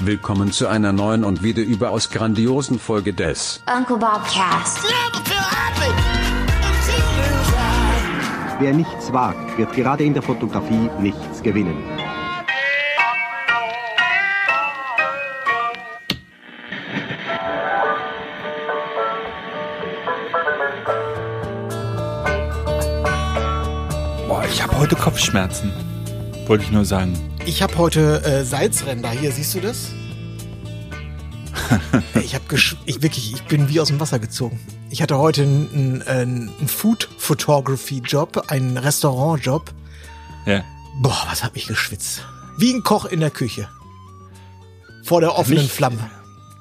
Willkommen zu einer neuen und wieder überaus grandiosen Folge des Uncle Bob Cast. Wer nichts wagt, wird gerade in der Fotografie nichts gewinnen. Boah, ich habe heute Kopfschmerzen. Wollte ich nur sagen. Ich habe heute äh, Salzränder. Hier, siehst du das? ich habe ich wirklich, ich bin wie aus dem Wasser gezogen. Ich hatte heute einen, einen, Food Photography Job, einen Restaurant Job. Ja. Boah, was hab ich geschwitzt. Wie ein Koch in der Küche. Vor der offenen Nicht- Flamme.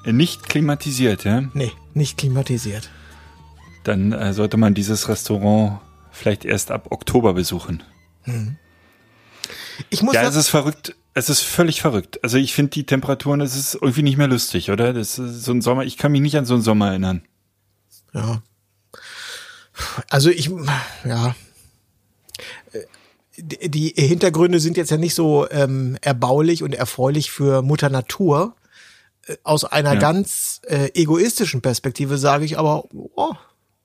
Nicht klimatisiert, ja? Nee, nicht klimatisiert. Dann äh, sollte man dieses Restaurant vielleicht erst ab Oktober besuchen. Ich muss Ja, es ist verrückt. Es ist völlig verrückt. Also ich finde die Temperaturen, das ist irgendwie nicht mehr lustig, oder? Das ist so ein Sommer. Ich kann mich nicht an so einen Sommer erinnern. Ja. Also ich, ja. Die die Hintergründe sind jetzt ja nicht so ähm, erbaulich und erfreulich für Mutter Natur. Äh, Aus einer Ja. ganz äh, egoistischen Perspektive sage ich aber, oh,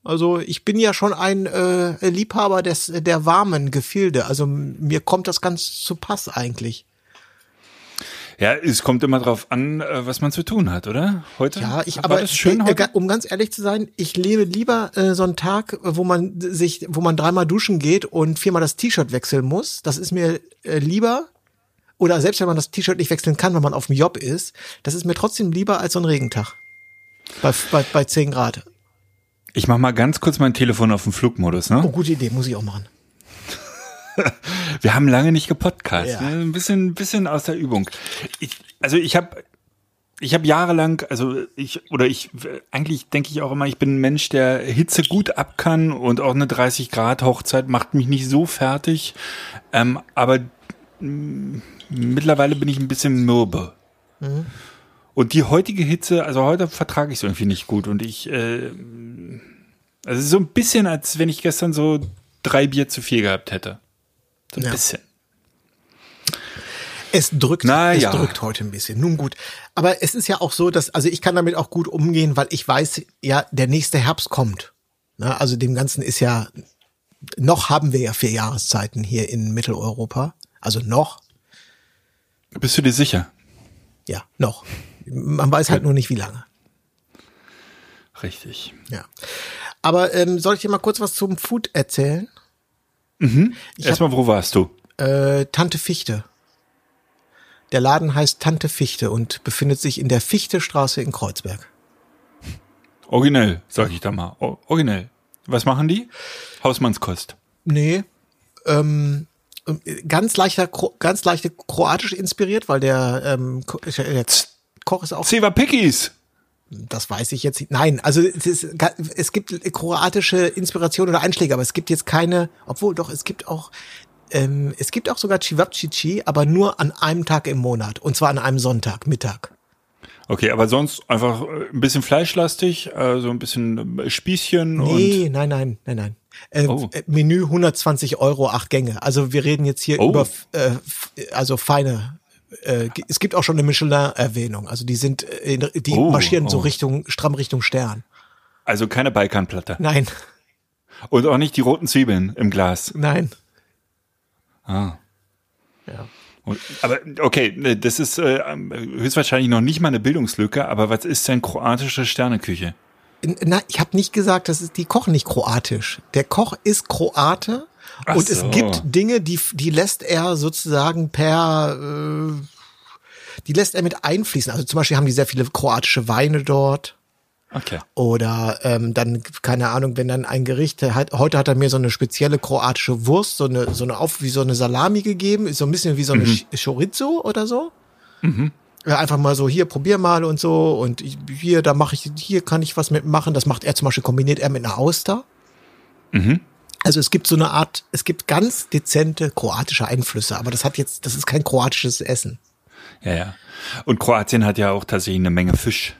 also ich bin ja schon ein äh, Liebhaber des der warmen Gefilde. Also mir kommt das ganz zu Pass eigentlich. Ja, es kommt immer drauf an, äh, was man zu tun hat, oder? Heute? Ja, ich War aber das schön äh, heute? um ganz ehrlich zu sein, ich lebe lieber äh, so einen Tag, wo man sich, wo man dreimal duschen geht und viermal das T-Shirt wechseln muss. Das ist mir äh, lieber. Oder selbst wenn man das T-Shirt nicht wechseln kann, wenn man auf dem Job ist, das ist mir trotzdem lieber als so ein Regentag. Bei, bei, bei 10 Grad. Ich mach mal ganz kurz mein Telefon auf den Flugmodus, ne? Oh, gute Idee, muss ich auch machen. Wir haben lange nicht gepodcast. Ja. Ne? Ein bisschen, bisschen aus der Übung. Ich, also ich habe ich habe jahrelang, also ich, oder ich, eigentlich denke ich auch immer, ich bin ein Mensch, der Hitze gut ab kann und auch eine 30 Grad Hochzeit macht mich nicht so fertig. Ähm, aber mm, mittlerweile bin ich ein bisschen mürbe. Und die heutige Hitze, also heute vertrage ich es irgendwie nicht gut und ich, äh, also es ist so ein bisschen, als wenn ich gestern so drei Bier zu viel gehabt hätte. So ein Ja. bisschen. Es drückt, Na es ja. drückt heute ein bisschen. Nun gut. Aber es ist ja auch so, dass, also ich kann damit auch gut umgehen, weil ich weiß, ja, der nächste Herbst kommt. Na, also dem Ganzen ist ja, noch haben wir ja vier Jahreszeiten hier in Mitteleuropa. Also noch, Bist du dir sicher? ja, noch. Man weiß halt nur nicht, wie lange. Richtig. Ja. Aber ähm, soll ich dir mal kurz was zum Food erzählen? Ich Erstmal, wo warst du? Äh, Tante Fichte. Der Laden heißt Tante Fichte und befindet sich in der Fichtestraße in Kreuzberg. Originell, sag ich da mal. O originell. Was machen die? Hausmannskost. Nee. Ähm, ganz leichter, ganz leichte kroatisch inspiriert, weil der, ähm, der Koch ist auch. Zewa Pickies. Das weiß ich jetzt nicht. Nein, also es, ist, es gibt kroatische Inspiration oder Einschläge, aber es gibt jetzt keine, obwohl doch, es gibt auch, ähm, es gibt auch sogar Cevapcici, aber nur an einem Tag im Monat. Und zwar an einem Sonntag, Mittag. Okay, aber sonst einfach äh, ein bisschen fleischlastig, äh, so ein bisschen äh, Spießchen Nee, nein, nein, nein, nein. Äh, Oh. äh, Menü 120 Euro, acht Gänge. Also wir reden jetzt hier Oh. über äh, also feine. Äh, es gibt auch schon eine Michelin-Erwähnung. Also die sind, äh, in, die Oh, marschieren so oh. Richtung stramm Richtung Stern. also keine Balkanplatte. Nein, Und auch nicht die roten Zwiebeln im Glas. nein. Ah. Ja. Und, aber okay, ne, das ist äh, höchstwahrscheinlich noch nicht mal eine Bildungslücke, aber was ist denn kroatische Sterneküche? Na, ich habe nicht gesagt, dass die kochen nicht kroatisch. Der Koch ist Kroate Ach und so. es gibt Dinge, die die lässt er sozusagen per äh, die lässt er mit einfließen. Also zum Beispiel haben die sehr viele kroatische Weine dort. Okay. Oder ähm, dann, keine Ahnung, wenn dann ein Gericht, hat, heute hat er mir so eine spezielle kroatische Wurst, so eine, so eine auf, wie so eine Salami gegeben, ist so ein bisschen wie so eine Ch- Chorizo oder so. Ja, einfach mal so, hier, probier mal und so. Und hier, da mache ich, hier kann ich was mitmachen. Das macht er zum Beispiel, kombiniert er mit einer Auster. Also es gibt so eine Art, es gibt ganz dezente kroatische Einflüsse, aber das hat jetzt, das ist kein kroatisches Essen. Ja, ja. Und Kroatien hat ja auch tatsächlich eine Menge Fisch.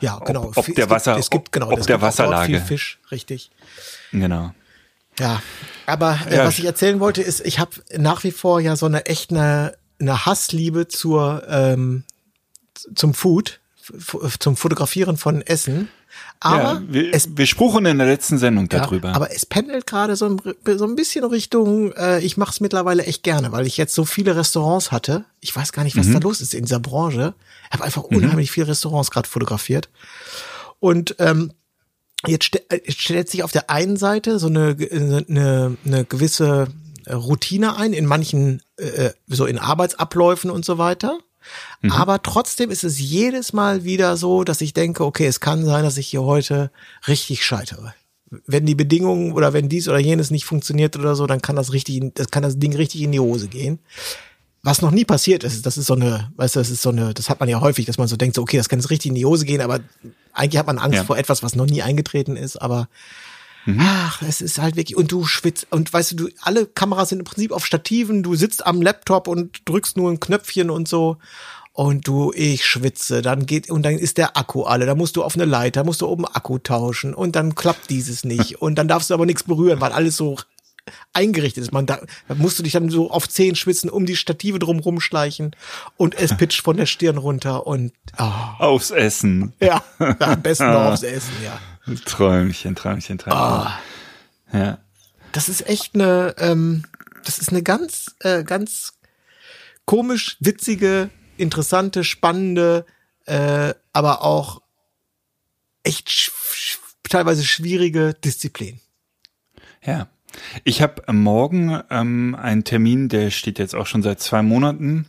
Ja, genau. ob Es der gibt- Wasser- es gibt, genau, ob es der gibt Wasserlage. Viel Fisch, richtig. Genau. Ja, aber äh, Ja, was ich erzählen wollte, ist, ich habe nach wie vor ja so eine echt eine eine Hassliebe zur ähm, zum Food, zum Fotografieren von Essen. Aber ja, wir, es wir spruchen in der letzten Sendung ja, darüber. aber es pendelt gerade so ein, so ein bisschen Richtung, äh, ich mache es mittlerweile echt gerne, weil ich jetzt so viele Restaurants hatte. Ich weiß gar nicht, was da los ist in dieser Branche. Ich habe einfach unheimlich viele Restaurants gerade fotografiert. Und ähm, jetzt, ste äh, jetzt stellt sich auf der einen Seite so eine, eine, eine gewisse Routine ein in manchen, äh, so in Arbeitsabläufen und so weiter. Aber trotzdem ist es jedes Mal wieder so, dass ich denke, okay, es kann sein, dass ich hier heute richtig scheitere. Wenn die Bedingungen oder wenn dies oder jenes nicht funktioniert oder so, dann kann das richtig, das kann das Ding richtig in die Hose gehen. Was noch nie passiert ist, das ist so eine, weißt du, das ist so eine, das hat man ja häufig, dass man so denkt, so, okay, das kann jetzt richtig in die Hose gehen, aber eigentlich hat man Angst Ja. vor etwas, was noch nie eingetreten ist, aber Ach, es ist halt wirklich, und du schwitzt, und weißt du, du, alle Kameras sind im Prinzip auf Stativen, du sitzt am Laptop und drückst nur ein Knöpfchen und so. Und du, ich schwitze, dann geht, und dann ist der Akku alle, da musst du auf eine Leiter, musst du oben Akku tauschen, und dann klappt dieses nicht, und dann darfst du aber nichts berühren, weil alles so eingerichtet ist. Man, da, da musst du dich dann so auf Zehen schwitzen, um die Stative drum rumschleichen, und es pitcht von der Stirn runter, und, ah, Aufs Essen. ja, am besten noch aufs Essen, ja. Träumchen, Träumchen, Träumchen. Ja. Das ist echt eine, ähm, das ist eine ganz, äh, ganz komisch, witzige, interessante, spannende, äh, aber auch echt sch sch teilweise schwierige Disziplin. Ja. Ich habe morgen ähm, einen Termin, der steht jetzt auch schon seit zwei Monaten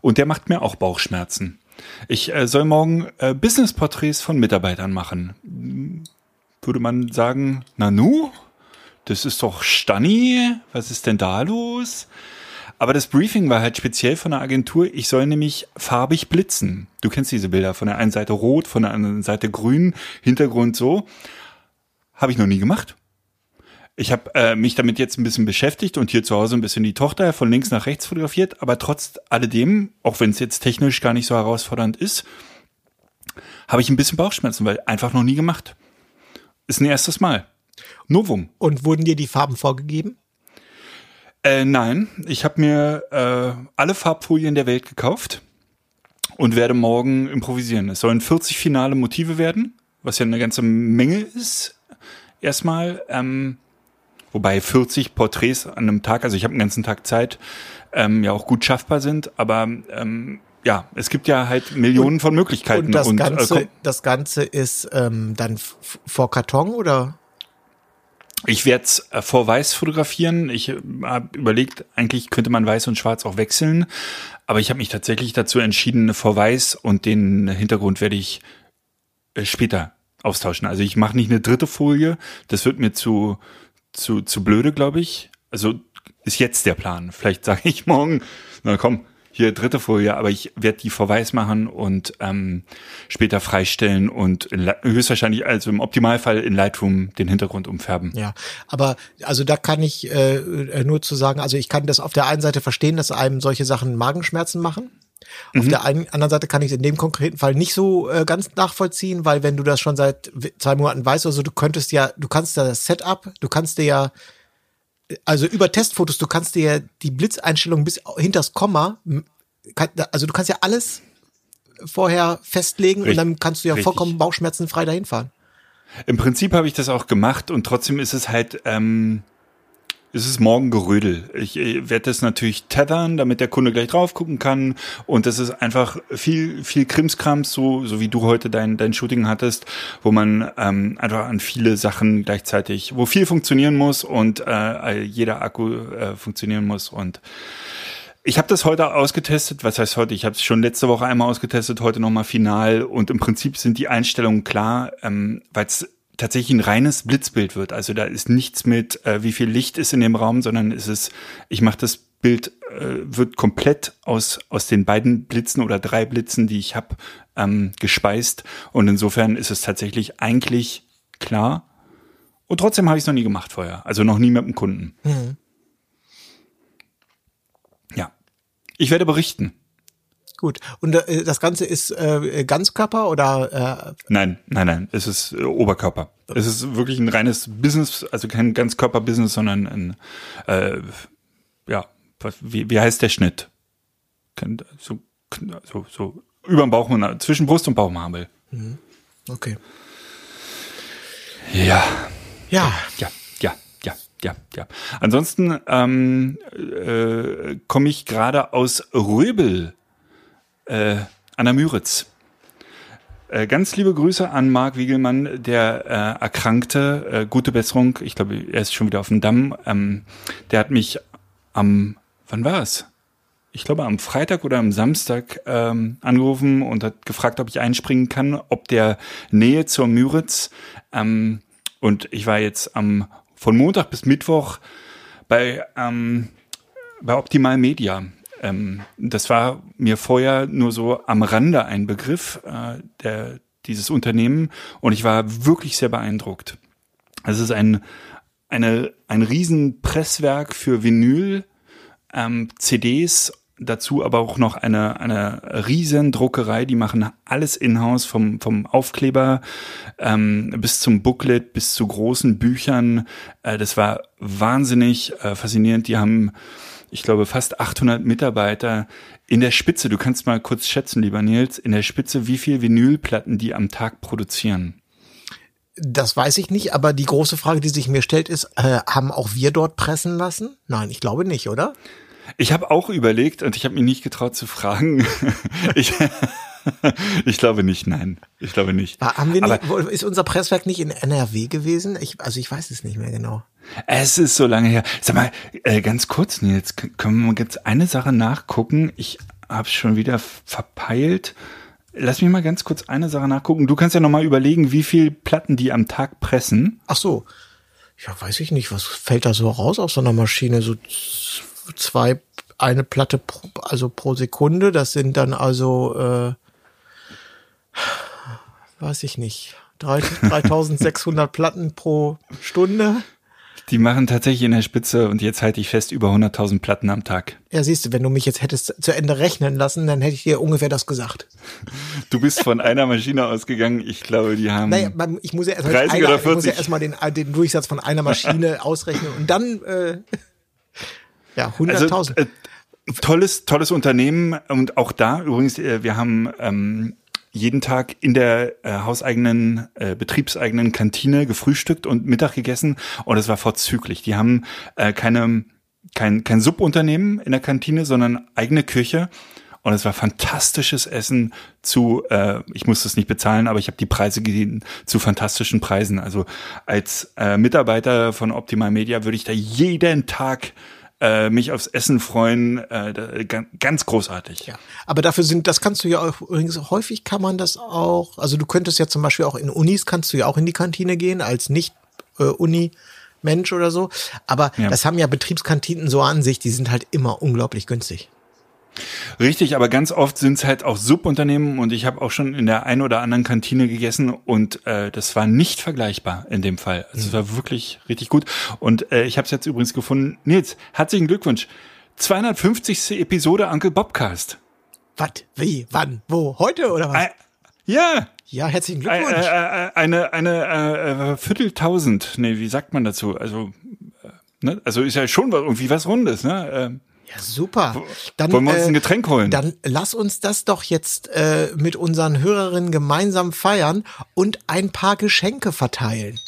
und der macht mir auch Bauchschmerzen. Ich äh, soll morgen äh, Businessporträts von Mitarbeitern machen. Würde man sagen, Nanu, das ist doch Stanni, was ist denn da los? Aber das Briefing war halt speziell von der Agentur. Ich soll nämlich farbig blitzen. Du kennst diese Bilder. Von der einen Seite rot, von der anderen Seite grün, Hintergrund so. Habe ich noch nie gemacht. Ich habe äh, mich damit jetzt ein bisschen beschäftigt und hier zu Hause ein bisschen die Tochter von links nach rechts fotografiert, aber trotz alledem, auch wenn es jetzt technisch gar nicht so herausfordernd ist, habe ich ein bisschen Bauchschmerzen, weil einfach noch nie gemacht. Ist ein erstes Mal. Novum. Und wurden dir die Farben vorgegeben? Äh, nein, ich habe mir äh, alle Farbfolien der Welt gekauft und werde morgen improvisieren. Es sollen 40 finale Motive werden, was ja eine ganze Menge ist. Erstmal, ähm, wobei 40 Porträts an einem Tag, also ich habe einen ganzen Tag Zeit, ähm, ja auch gut schaffbar sind, aber ähm, ja, es gibt ja halt Millionen von Möglichkeiten. Und das äh, Ganze, komm- das Ganze ist ähm, dann vor Karton oder? Ich werde es äh, vor Weiß fotografieren. Ich äh, habe überlegt, eigentlich könnte man Weiß und Schwarz auch wechseln, aber ich habe mich tatsächlich dazu entschieden, vor Weiß und den Hintergrund werde ich äh, später austauschen. Also ich mache nicht eine dritte Folie, das wird mir zu zu zu blöde, glaube ich. Also ist jetzt der Plan. Vielleicht sage ich morgen, na komm, hier dritte Folie, aber ich werde die vor Weiß machen und ähm, später freistellen und in, Li- höchstwahrscheinlich, also im Optimalfall in Lightroom den Hintergrund umfärben. Ja, aber also da kann ich äh, äh, nur zu sagen, also ich kann das auf der einen Seite verstehen, dass einem solche Sachen Magenschmerzen machen. Auf der einen, anderen Seite kann ich es in dem konkreten Fall nicht so äh, ganz nachvollziehen, weil wenn du das schon seit zwei Monaten weißt, also du könntest ja, du kannst da das Setup, du kannst dir ja, also über Testfotos, du kannst dir ja die Blitzeinstellung bis hinters Komma, kann, also du kannst ja alles vorher festlegen und Richtig, dann kannst du ja richtig. vollkommen bauchschmerzenfrei dahin fahren. Im Prinzip habe ich das auch gemacht und trotzdem ist es halt, ähm, ist es morgen Gerödel. Ich äh, werde das natürlich tethern, damit der Kunde gleich drauf gucken kann und das ist einfach viel, viel Krimskrams, so, so wie du heute dein, dein Shooting hattest, wo man ähm, einfach an viele Sachen gleichzeitig, wo viel funktionieren muss und äh, jeder Akku äh, funktionieren muss und ich habe das heute ausgetestet. Was heißt heute? Ich habe es schon letzte Woche einmal ausgetestet, heute nochmal final. Und im Prinzip sind die Einstellungen klar, ähm, weil es tatsächlich ein reines Blitzbild wird. Also da ist nichts mit, äh, wie viel Licht ist in dem Raum, sondern es ist, ich mache das Bild, äh, wird komplett aus, aus den beiden Blitzen oder drei Blitzen, die ich habe, ähm, gespeist. Und insofern ist es tatsächlich eigentlich klar. Und trotzdem habe ich es noch nie gemacht vorher. Also noch nie mit dem Kunden. Ja. Ich werde berichten. Gut. Und äh, das Ganze ist äh, Ganzkörper oder äh, Nein, nein, nein. Es ist äh, Oberkörper. Es ist wirklich ein reines Business, also kein Ganzkörper-Business, sondern ein, äh, ja, was, wie, wie heißt der Schnitt? So, so, so über dem Bauch, zwischen Brust und Bauchnabel. Okay. Ja. Ja, Ja, ja, ja, ja, ja. Ansonsten ähm, äh, komme ich gerade aus Röbel äh, an der Müritz. Äh, ganz liebe Grüße an Marc Wiegelmann, der äh, Erkrankte. Äh, gute Besserung. Ich glaube, er ist schon wieder auf dem Damm. Ähm, der hat mich am, wann war es? Ich glaube, am Freitag oder am Samstag ähm, angerufen und hat gefragt, ob ich einspringen kann, ob der Nähe zur Müritz. Ähm, und ich war jetzt am von Montag bis Mittwoch bei ähm, bei Optimal Media. Ähm, das war mir vorher nur so am Rande ein Begriff äh, der dieses Unternehmen und ich war wirklich sehr beeindruckt. Es ist ein eine ein riesen Presswerk für Vinyl, ähm, CDs, dazu aber auch noch eine eine riesen die machen alles in-house vom vom Aufkleber ähm, bis zum Booklet bis zu großen Büchern. Äh, das war wahnsinnig äh, faszinierend. Die haben ich glaube, fast 800 Mitarbeiter in der Spitze. Du kannst mal kurz schätzen, lieber Nils, in der Spitze, wie viel Vinylplatten die am Tag produzieren. das weiß ich nicht, aber die große Frage, die sich mir stellt, ist, äh, haben auch wir dort pressen lassen? Nein, ich glaube nicht, oder? Ich habe auch überlegt und ich habe mich nicht getraut zu fragen. ich, ich glaube nicht, nein. Ich glaube nicht. War, haben wir Aber nicht, wo- ist unser Presswerk nicht in NRW gewesen? Ich, also ich weiß es nicht mehr genau. es ist so lange her. Sag mal, äh, ganz kurz, Nils, können wir mal jetzt eine Sache nachgucken? Ich habe schon wieder verpeilt. Lass mich mal ganz kurz eine Sache nachgucken. Du kannst ja noch mal überlegen, wie viel Platten die am Tag pressen. Ach so. Ja, weiß ich nicht. Was fällt da so raus aus so einer Maschine? So zwei, eine Platte pro, also pro Sekunde. Das sind dann also, äh, weiß ich nicht. Drei- 3600 Platten pro Stunde. Die machen tatsächlich in der Spitze und jetzt halte ich fest über 100.000 Platten am Tag. Ja, siehst du, wenn du mich jetzt hättest zu Ende rechnen lassen, dann hätte ich dir ungefähr das gesagt. Du bist von einer Maschine ausgegangen. Ich glaube, die haben. Naja, man, ich muss ja erstmal 30 oder ich muss ja 40. erstmal den, den Durchsatz von einer Maschine ausrechnen und dann äh, ja 100.000. Also, äh, tolles, tolles Unternehmen und auch da übrigens, äh, wir haben ähm, jeden Tag in der äh, hauseigenen, äh, betriebseigenen Kantine gefrühstückt und Mittag gegessen und es war vorzüglich. Die haben äh, keine, kein, kein Subunternehmen in der Kantine, sondern eigene Küche. Und es war fantastisches Essen zu, äh, ich musste es nicht bezahlen, aber ich habe die Preise gesehen zu fantastischen Preisen. Also als äh, Mitarbeiter von Optimal Media würde ich da jeden Tag äh, mich aufs Essen freuen. Äh, ganz, großartig. Ja, aber dafür sind, das kannst du ja auch, übrigens häufig kann man das auch, also du könntest ja zum Beispiel auch in Unis, kannst du ja auch in die Kantine gehen, als nicht äh, Uni-Mensch oder so. Aber Ja. das haben ja Betriebskantinen so an sich, die sind halt immer unglaublich günstig. Richtig, aber ganz oft sind es halt auch Subunternehmen und ich habe auch schon in der einen oder anderen Kantine gegessen und äh, das war nicht vergleichbar in dem Fall. Also es war wirklich richtig gut. Und äh, ich habe es jetzt übrigens gefunden. Nils, herzlichen Glückwunsch. 250. Episode Uncle Bobcast. Was? Wie? Wann? Wo? Heute oder was? Äh, ja, ja, herzlichen äh, Glückwunsch. äh, äh, eine eine äh, äh, Vierteltausend. Nee, wie sagt man dazu? Also äh, ne? also ist ja schon was, irgendwie was Rundes, ne? Ähm, ja, super. Dann, wollen wir uns äh, ein Getränk holen? Dann lass uns das doch jetzt äh, mit unseren Hörerinnen gemeinsam feiern und ein paar Geschenke verteilen.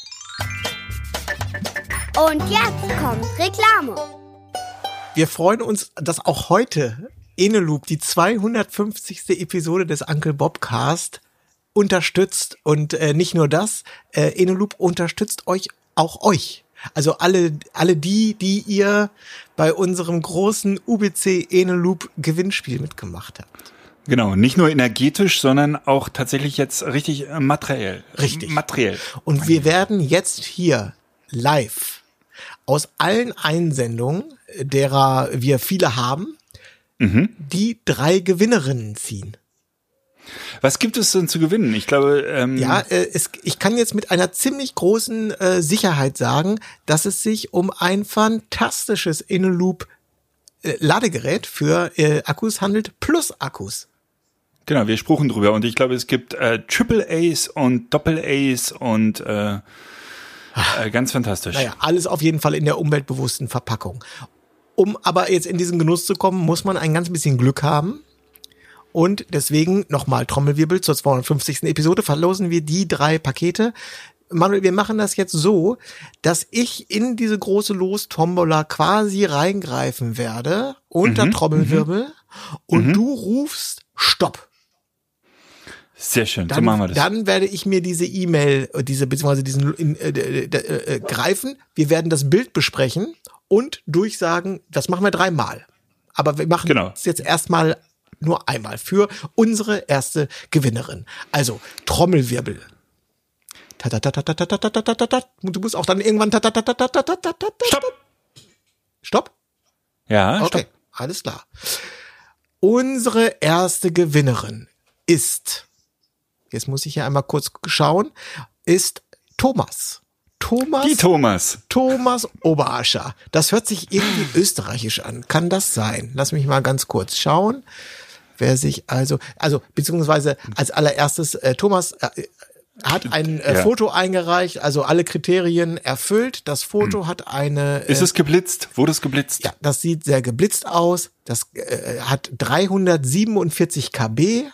Und jetzt kommt Reklame. Wir freuen uns, dass auch heute Eneloop, die 250. Episode des Uncle Bobcast, unterstützt. Und äh, nicht nur das, äh, Eneloop unterstützt euch auch euch. Also alle, alle die, die ihr bei unserem großen UBC Eneloop Gewinnspiel mitgemacht habt. Genau, nicht nur energetisch, sondern auch tatsächlich jetzt richtig äh, materiell. Richtig. Materiell. Und wir werden jetzt hier live aus allen Einsendungen, derer wir viele haben, die drei Gewinnerinnen ziehen. Was gibt es denn zu gewinnen? Ich glaube, ähm, Ja, äh, es, ich kann jetzt mit einer ziemlich großen äh, Sicherheit sagen, dass es sich um ein fantastisches Inneloop äh, Ladegerät für äh, Akkus handelt, plus Akkus. genau, wir spruchen drüber. Und ich glaube, es gibt äh, Triple A's und Doppel A's und äh, äh, ganz fantastisch. Naja, alles auf jeden Fall in der umweltbewussten Verpackung. Um aber jetzt in diesen Genuss zu kommen, muss man ein ganz bisschen Glück haben. Und deswegen nochmal Trommelwirbel zur 250. Episode verlosen wir die drei Pakete. Manuel, wir machen das jetzt so, dass ich in diese große Los-Tombola quasi reingreifen werde unter Mhm, Trommelwirbel und du rufst Stopp. Sehr schön, so Dann, machen wir das. dann werde ich mir diese E-Mail, äh, diese beziehungsweise diesen äh, äh, äh, greifen. Wir werden das Bild besprechen und durchsagen. Das machen wir dreimal. Aber wir machen Genau. es jetzt erstmal nur einmal für unsere erste Gewinnerin. Also Trommelwirbel. Du musst auch dann irgendwann. Stopp! Stopp? Ja, okay. Alles klar. Unsere erste Gewinnerin ist, jetzt muss ich hier einmal kurz schauen, ist Thomas. Thomas. Die Thomas. Thomas Oberascher. Das hört sich irgendwie österreichisch an. Kann das sein? Lass mich mal ganz kurz schauen. Wer sich also, also beziehungsweise als allererstes äh, Thomas äh, hat ein äh, Ja. Foto eingereicht, also alle Kriterien erfüllt. Das Foto hat eine Ist es geblitzt? Wurde es geblitzt? ja, das sieht sehr geblitzt aus. Das äh, hat 347 KB,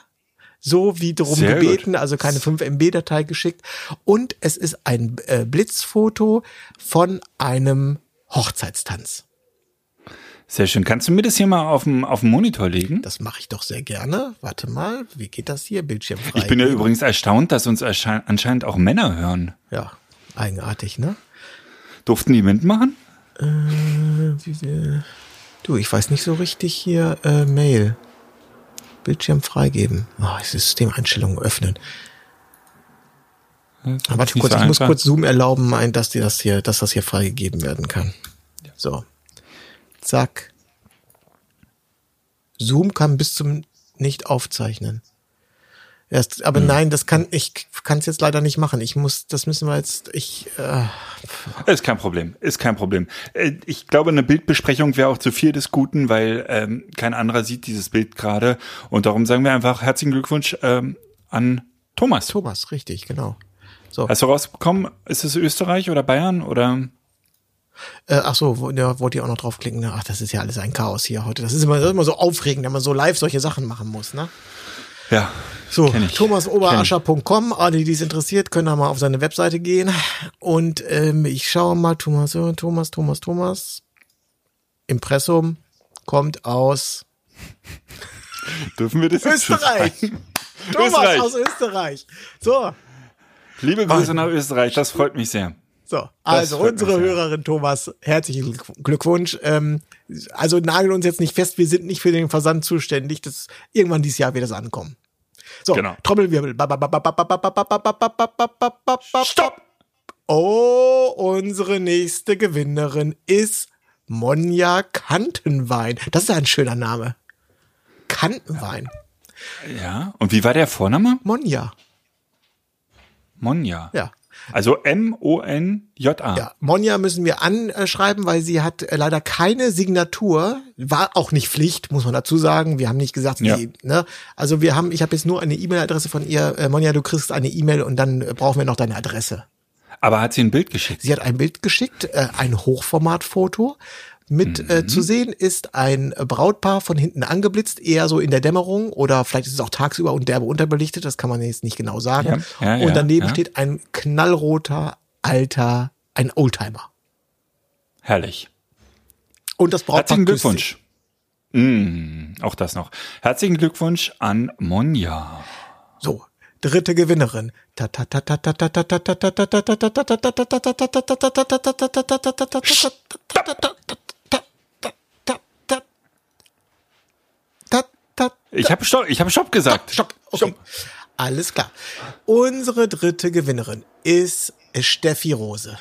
so wie darum Sehr gebeten, also keine 5 MB Datei geschickt. Und es ist ein äh, Blitzfoto von einem Hochzeitstanz. Sehr schön. Kannst du mir das hier mal auf dem, auf dem Monitor legen? Das mache ich doch sehr gerne. Warte mal, wie geht das hier? Bildschirm frei. Ich bin ja übrigens erstaunt, dass uns anscheinend auch Männer hören. Ja, eigenartig, ne? Durften die mitmachen? Wir- Du, ich weiß nicht so richtig hier äh, Mail. Bildschirm freigeben. Oh, Systemeinstellungen öffnen. Aber warte kurz, so ich muss kurz Zoom erlauben, dass dir das hier, dass das hier freigegeben werden kann. So. Zack. Zoom kann bis zum nicht aufzeichnen. Erst, aber nein, das kann ich kann es jetzt leider nicht machen. Ich muss, das müssen wir jetzt. Ich äh, Ist kein Problem, ist kein Problem. Äh, Ich glaube, eine Bildbesprechung wäre auch zu viel des Guten, weil ähm, kein anderer sieht dieses Bild gerade. Und darum sagen wir einfach herzlichen Glückwunsch ähm, an Thomas. Thomas, richtig, genau. So, Hast du rausbekommen, ist es Österreich oder Bayern oder? Äh, ach so, wo, ja, wollte ich auch noch draufklicken. ne? Ach, das ist ja alles ein Chaos hier heute. Das ist immer, das ist immer so aufregend, wenn man so live solche Sachen machen muss, ne? Ja. So, thomasoberascher.com, alle, die es interessiert, können da mal auf seine Webseite gehen. Und ähm, ich schaue mal, Thomas, äh, Thomas, Thomas, Thomas. Impressum kommt aus Dürfen wir das Österreich. Thomas Österreich. aus Österreich. So, Liebe Grüße nach Österreich, das freut mich sehr. So. Also unsere mich. Hörerin Thomas, herzlichen Glück- Glückwunsch. Ähm, also nageln uns jetzt nicht fest, wir sind nicht für den Versand zuständig. Das, irgendwann dieses Jahr wird das ankommen. So, Genau. Trommelwirbel. Stopp! Oh, unsere nächste Gewinnerin ist Monja Kantenwein. Das ist ein schöner Name. Kantenwein. Ja. Und wie war der Vorname? Monja. Monja. Ja. Also M-O-N-J-A. Ja, Monja müssen wir anschreiben, weil sie hat äh, leider keine Signatur. War auch nicht Pflicht, muss man dazu sagen. Wir haben nicht gesagt, Ja. sie, ne? Also wir haben, ich habe jetzt nur eine E-Mail-Adresse von ihr. Äh, Monja, du kriegst eine E-Mail und dann äh, brauchen wir noch deine Adresse. Aber hat sie ein Bild geschickt? Sie hat ein Bild geschickt, äh, ein Hochformatfoto. Mit äh, zu sehen ist ein Brautpaar von hinten angeblitzt, eher so in der Dämmerung oder vielleicht ist es auch tagsüber und derbe unterbelichtet, das kann man jetzt nicht genau sagen. Ja, ja, und daneben ja. steht ein knallroter, alter, ein Oldtimer. Herrlich. Und das Brautpaar Herzlichen. Glückwunsch. Mm, auch das noch. Herzlichen Glückwunsch an Monja. So, dritte Gewinnerin. Ich habe Stopp, ich habe Stopp gesagt. Stopp. Okay. Alles klar. Unsere dritte Gewinnerin ist Steffi Rose.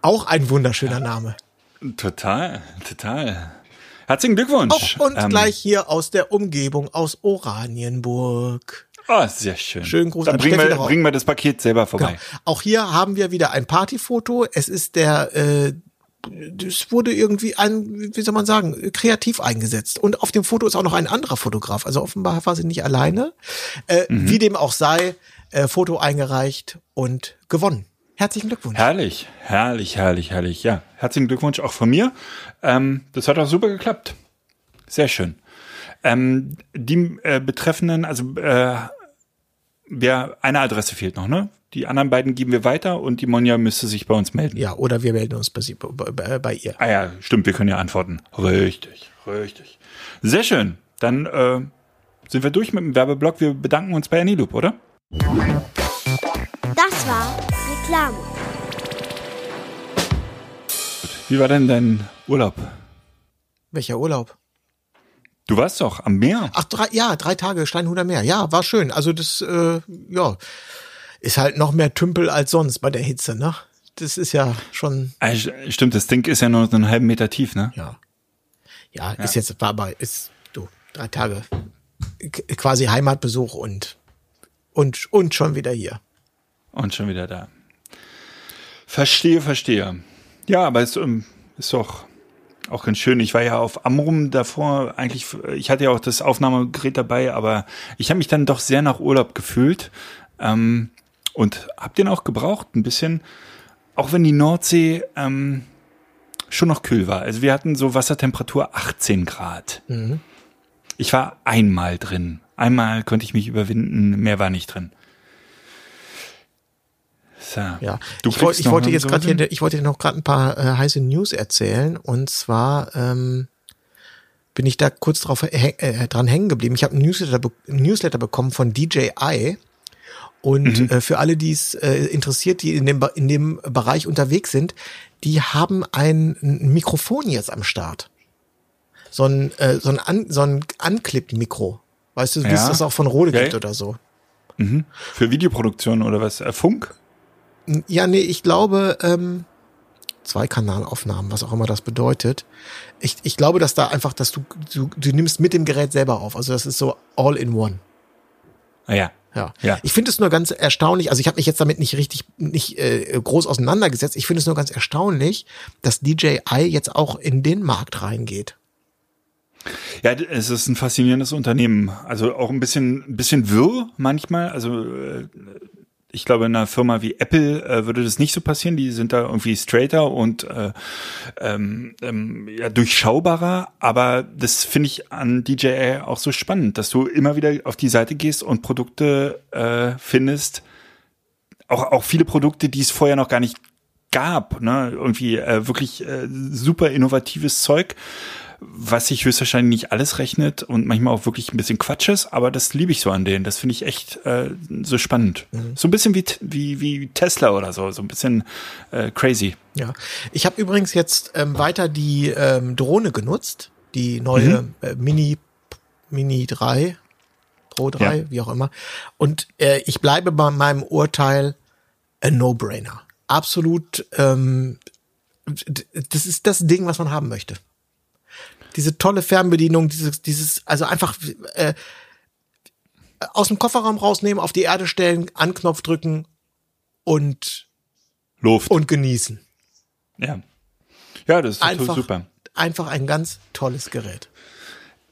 Auch ein wunderschöner Name. Total, total. Herzlichen Glückwunsch. Auch und Ähm, gleich hier aus der Umgebung, aus Oranienburg. Oh, sehr schön. Schönen Gruß Dann an bringen wir, bringen wir das Paket selber vorbei. Genau. Auch hier haben wir wieder ein Partyfoto. Es ist der, äh, das wurde irgendwie ein, wie soll man sagen, kreativ eingesetzt. Und auf dem Foto ist auch noch ein anderer Fotograf. Also offenbar war sie nicht alleine. Äh, Mhm. Wie dem auch sei, äh, Foto eingereicht und gewonnen. Herzlichen Glückwunsch. Herrlich, herrlich, herrlich, herrlich. Ja, herzlichen Glückwunsch auch von mir. Ähm, das hat auch super geklappt. Sehr schön. Ähm, die äh, betreffenden, also äh, wer, eine Adresse fehlt noch, ne? Die anderen beiden geben wir weiter und die Monja müsste sich bei uns melden. Ja, oder wir melden uns bei, sie, bei, bei ihr. Ah ja, stimmt, wir können ja antworten. Richtig, richtig. Sehr schön. Dann äh, sind wir durch mit dem Werbeblock. Wir bedanken uns bei Aniloop, oder? Das war Reklame. Wie war denn dein Urlaub? Welcher Urlaub? Du warst doch am Meer. Ach, drei, ja, drei Tage Steinhuder Meer. Ja, war schön. Also das, äh, ja, ist halt noch mehr Tümpel als sonst bei der Hitze, ne? Das ist ja schon, Ah, Stimmt, das Ding ist ja nur so einen halben Meter tief, ne? ja. Ja, ist jetzt, war aber, ist, du, drei Tage quasi Heimatbesuch und, und, und schon wieder hier. Und schon wieder da. Verstehe, verstehe. Ja, aber es ähm, ist doch auch ganz schön. Ich war ja auf Amrum davor eigentlich, ich hatte ja auch das Aufnahmegerät dabei, aber ich habe mich dann doch sehr nach Urlaub gefühlt ähm, und habe den auch gebraucht, ein bisschen. Auch wenn die Nordsee ähm, schon noch kühl war. Also wir hatten so Wassertemperatur 18 Grad. Ich war einmal drin. Einmal konnte ich mich überwinden, mehr war nicht drin. So. Ja, Du ich, wollte, kriegst ich wollte jetzt gerade hier, ich wollte dir noch gerade ein paar äh, heiße News erzählen und zwar ähm, bin ich da kurz drauf äh, dran hängen geblieben. Ich habe einen Newsletter, Newsletter bekommen von DJI und Mhm. äh, für alle, die es äh, interessiert, die in dem in dem Bereich unterwegs sind, die haben ein, ein Mikrofon jetzt am Start. So ein äh, so ein, An, so ein Anklipp-Mikro. Weißt du, wie es Ja. das auch von Rode Okay. gibt oder so. Für Videoproduktion oder was? Äh, Funk? Ja, nee, ich glaube, ähm, Zweikanalaufnahmen, was auch immer das bedeutet. Ich, ich glaube, dass da einfach, dass du, du, du nimmst mit dem Gerät selber auf. Also das ist so all in one. Ah, ja. Ja. Ja. Ich finde es nur ganz erstaunlich, also ich habe mich jetzt damit nicht richtig, nicht äh, groß auseinandergesetzt. Ich finde es nur ganz erstaunlich, dass DJI jetzt auch in den Markt reingeht. Ja, es ist ein faszinierendes Unternehmen. Also auch ein bisschen, ein bisschen wirr manchmal. Also äh, ich glaube, in einer Firma wie Apple äh, würde das nicht so passieren. Die sind da irgendwie straighter und äh, ähm, ähm, ja, durchschaubarer. Aber das finde ich an DJI auch so spannend, dass du immer wieder auf die Seite gehst und Produkte äh, findest. Auch, auch viele Produkte, die es vorher noch gar nicht gab. Ne? Irgendwie äh, wirklich äh, super innovatives Zeug was sich höchstwahrscheinlich nicht alles rechnet und manchmal auch wirklich ein bisschen Quatsch ist, aber das liebe ich so an denen. Das finde ich echt äh, so spannend. So ein bisschen wie, wie, wie Tesla oder so, so ein bisschen äh, crazy. Ja. Ich habe übrigens jetzt ähm, weiter die ähm, Drohne genutzt, die neue äh, Mini Mini 3 Pro 3, Ja. wie auch immer. Und äh, ich bleibe bei meinem Urteil ein No-Brainer. Absolut, ähm, das ist das Ding, was man haben möchte. Diese tolle Fernbedienung, dieses, dieses, also einfach äh, aus dem Kofferraum rausnehmen, auf die Erde stellen, Anknopf drücken und Luft. und genießen. ja. Ja, das ist total Einfach, super. einfach ein ganz tolles Gerät.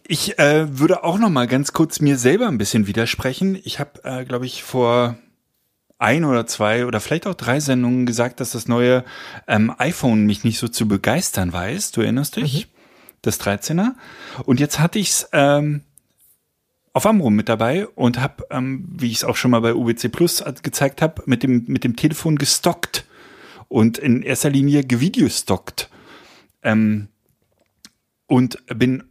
Ich äh, würde auch noch mal ganz kurz mir selber ein bisschen widersprechen. Ich habe, äh, glaube ich, vor ein oder zwei oder vielleicht auch drei Sendungen gesagt, dass das neue ähm, iPhone mich nicht so zu begeistern weiß. Du erinnerst dich? Das 13er. Und jetzt hatte ich's ähm, auf Amrum mit dabei und habe, ähm, wie ich es auch schon mal bei UBC Plus gezeigt habe, mit dem, mit dem Telefon gestockt und in erster Linie gevideostockt. Ähm, und bin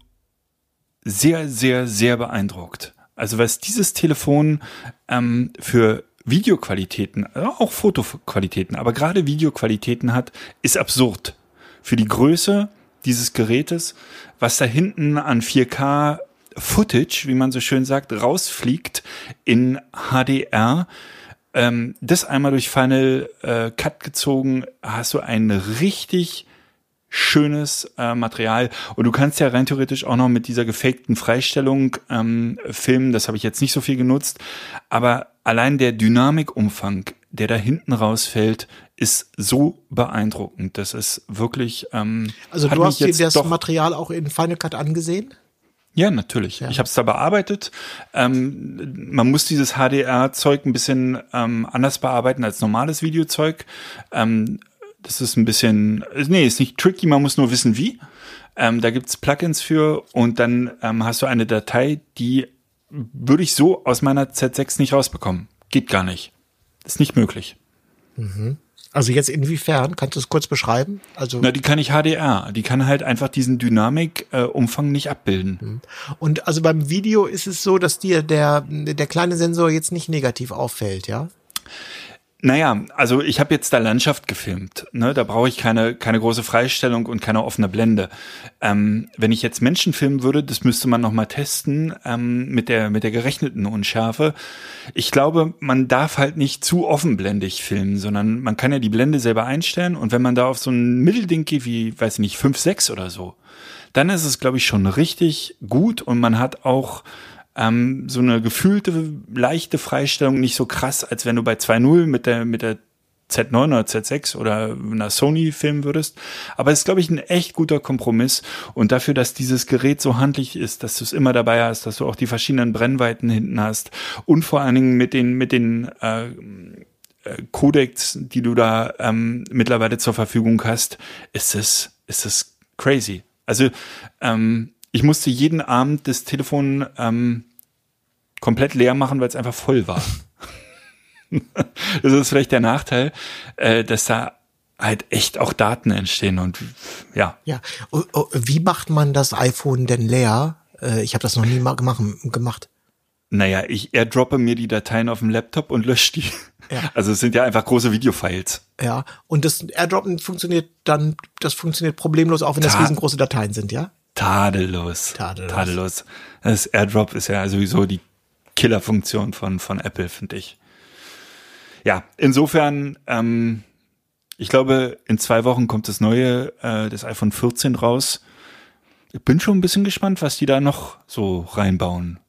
sehr, sehr, sehr beeindruckt. Also was dieses Telefon ähm, für Videoqualitäten, auch Fotoqualitäten, aber gerade Videoqualitäten hat, ist absurd. Für die Größe dieses Gerätes, was da hinten an 4K Footage, wie man so schön sagt, rausfliegt in HDR, ähm, das einmal durch Final äh, Cut gezogen, hast du ein richtig schönes äh, Material. Und du kannst ja rein theoretisch auch noch mit dieser gefakten Freistellung ähm, filmen. Das habe ich jetzt nicht so viel genutzt, aber allein der Dynamikumfang, der da hinten rausfällt, ist so beeindruckend. Das ist wirklich. Ähm, Also du hast dir das doch- Material auch in Final Cut angesehen? Ja, natürlich. Ja. Ich habe es da bearbeitet. Ähm, man muss dieses HDR-Zeug ein bisschen ähm, anders bearbeiten als normales Videozeug. Ähm, das ist ein bisschen, nee, ist nicht tricky, man muss nur wissen, wie. Ähm, da gibt's Plugins für und dann ähm, hast du eine Datei, die würde ich so aus meiner Z6 nicht rausbekommen. Geht gar nicht. Ist nicht möglich. Also jetzt inwiefern? Kannst du es kurz beschreiben? Also Na, die kann nicht HDR. Die kann halt einfach diesen Dynamik-Umfang nicht abbilden. und also beim Video ist es so, dass dir der der kleine Sensor jetzt nicht negativ auffällt, ja? Naja, also ich habe jetzt da Landschaft gefilmt. Ne? Da brauche ich keine, keine große Freistellung und keine offene Blende. Ähm, wenn ich jetzt Menschen filmen würde, das müsste man nochmal testen ähm, mit, der, mit der gerechneten Unschärfe. Ich glaube, man darf halt nicht zu offenblendig filmen, sondern man kann ja die Blende selber einstellen und wenn man da auf so ein Mittelding geht, wie, weiß ich nicht, 5, 6 oder so, dann ist es, glaube ich, schon richtig gut und man hat auch ähm, so eine gefühlte, leichte Freistellung, nicht so krass, als wenn du bei 2.0 mit der, mit der Z9 oder Z6 oder einer Sony filmen würdest. Aber es ist, glaube ich, ein echt guter Kompromiss. Und dafür, dass dieses Gerät so handlich ist, dass du es immer dabei hast, dass du auch die verschiedenen Brennweiten hinten hast und vor allen Dingen mit den, mit den äh, äh, Codecs, die du da ähm, mittlerweile zur Verfügung hast, ist es, ist es crazy. Also ähm, ich musste jeden Abend das Telefon ähm, komplett leer machen, weil es einfach voll war. das ist vielleicht der Nachteil, äh, dass da halt echt auch Daten entstehen und ja. Ja. Wie macht man das iPhone denn leer? Äh, Ich habe das noch nie mal gemacht. Naja, ich airdroppe mir die Dateien auf dem Laptop und lösche die. Ja. Also es sind ja einfach große Videofiles. Ja. Und das Airdroppen funktioniert dann, das funktioniert problemlos, auch wenn das Ta- riesengroße Dateien sind, ja? Tadellos. Tadellos. Tadellos. Das Airdrop ist ja sowieso die Killerfunktion von, von Apple, finde ich. Ja, insofern, ähm, ich glaube, in zwei Wochen kommt das neue, äh, das iPhone 14 raus. Ich bin schon ein bisschen gespannt, was die da noch so reinbauen.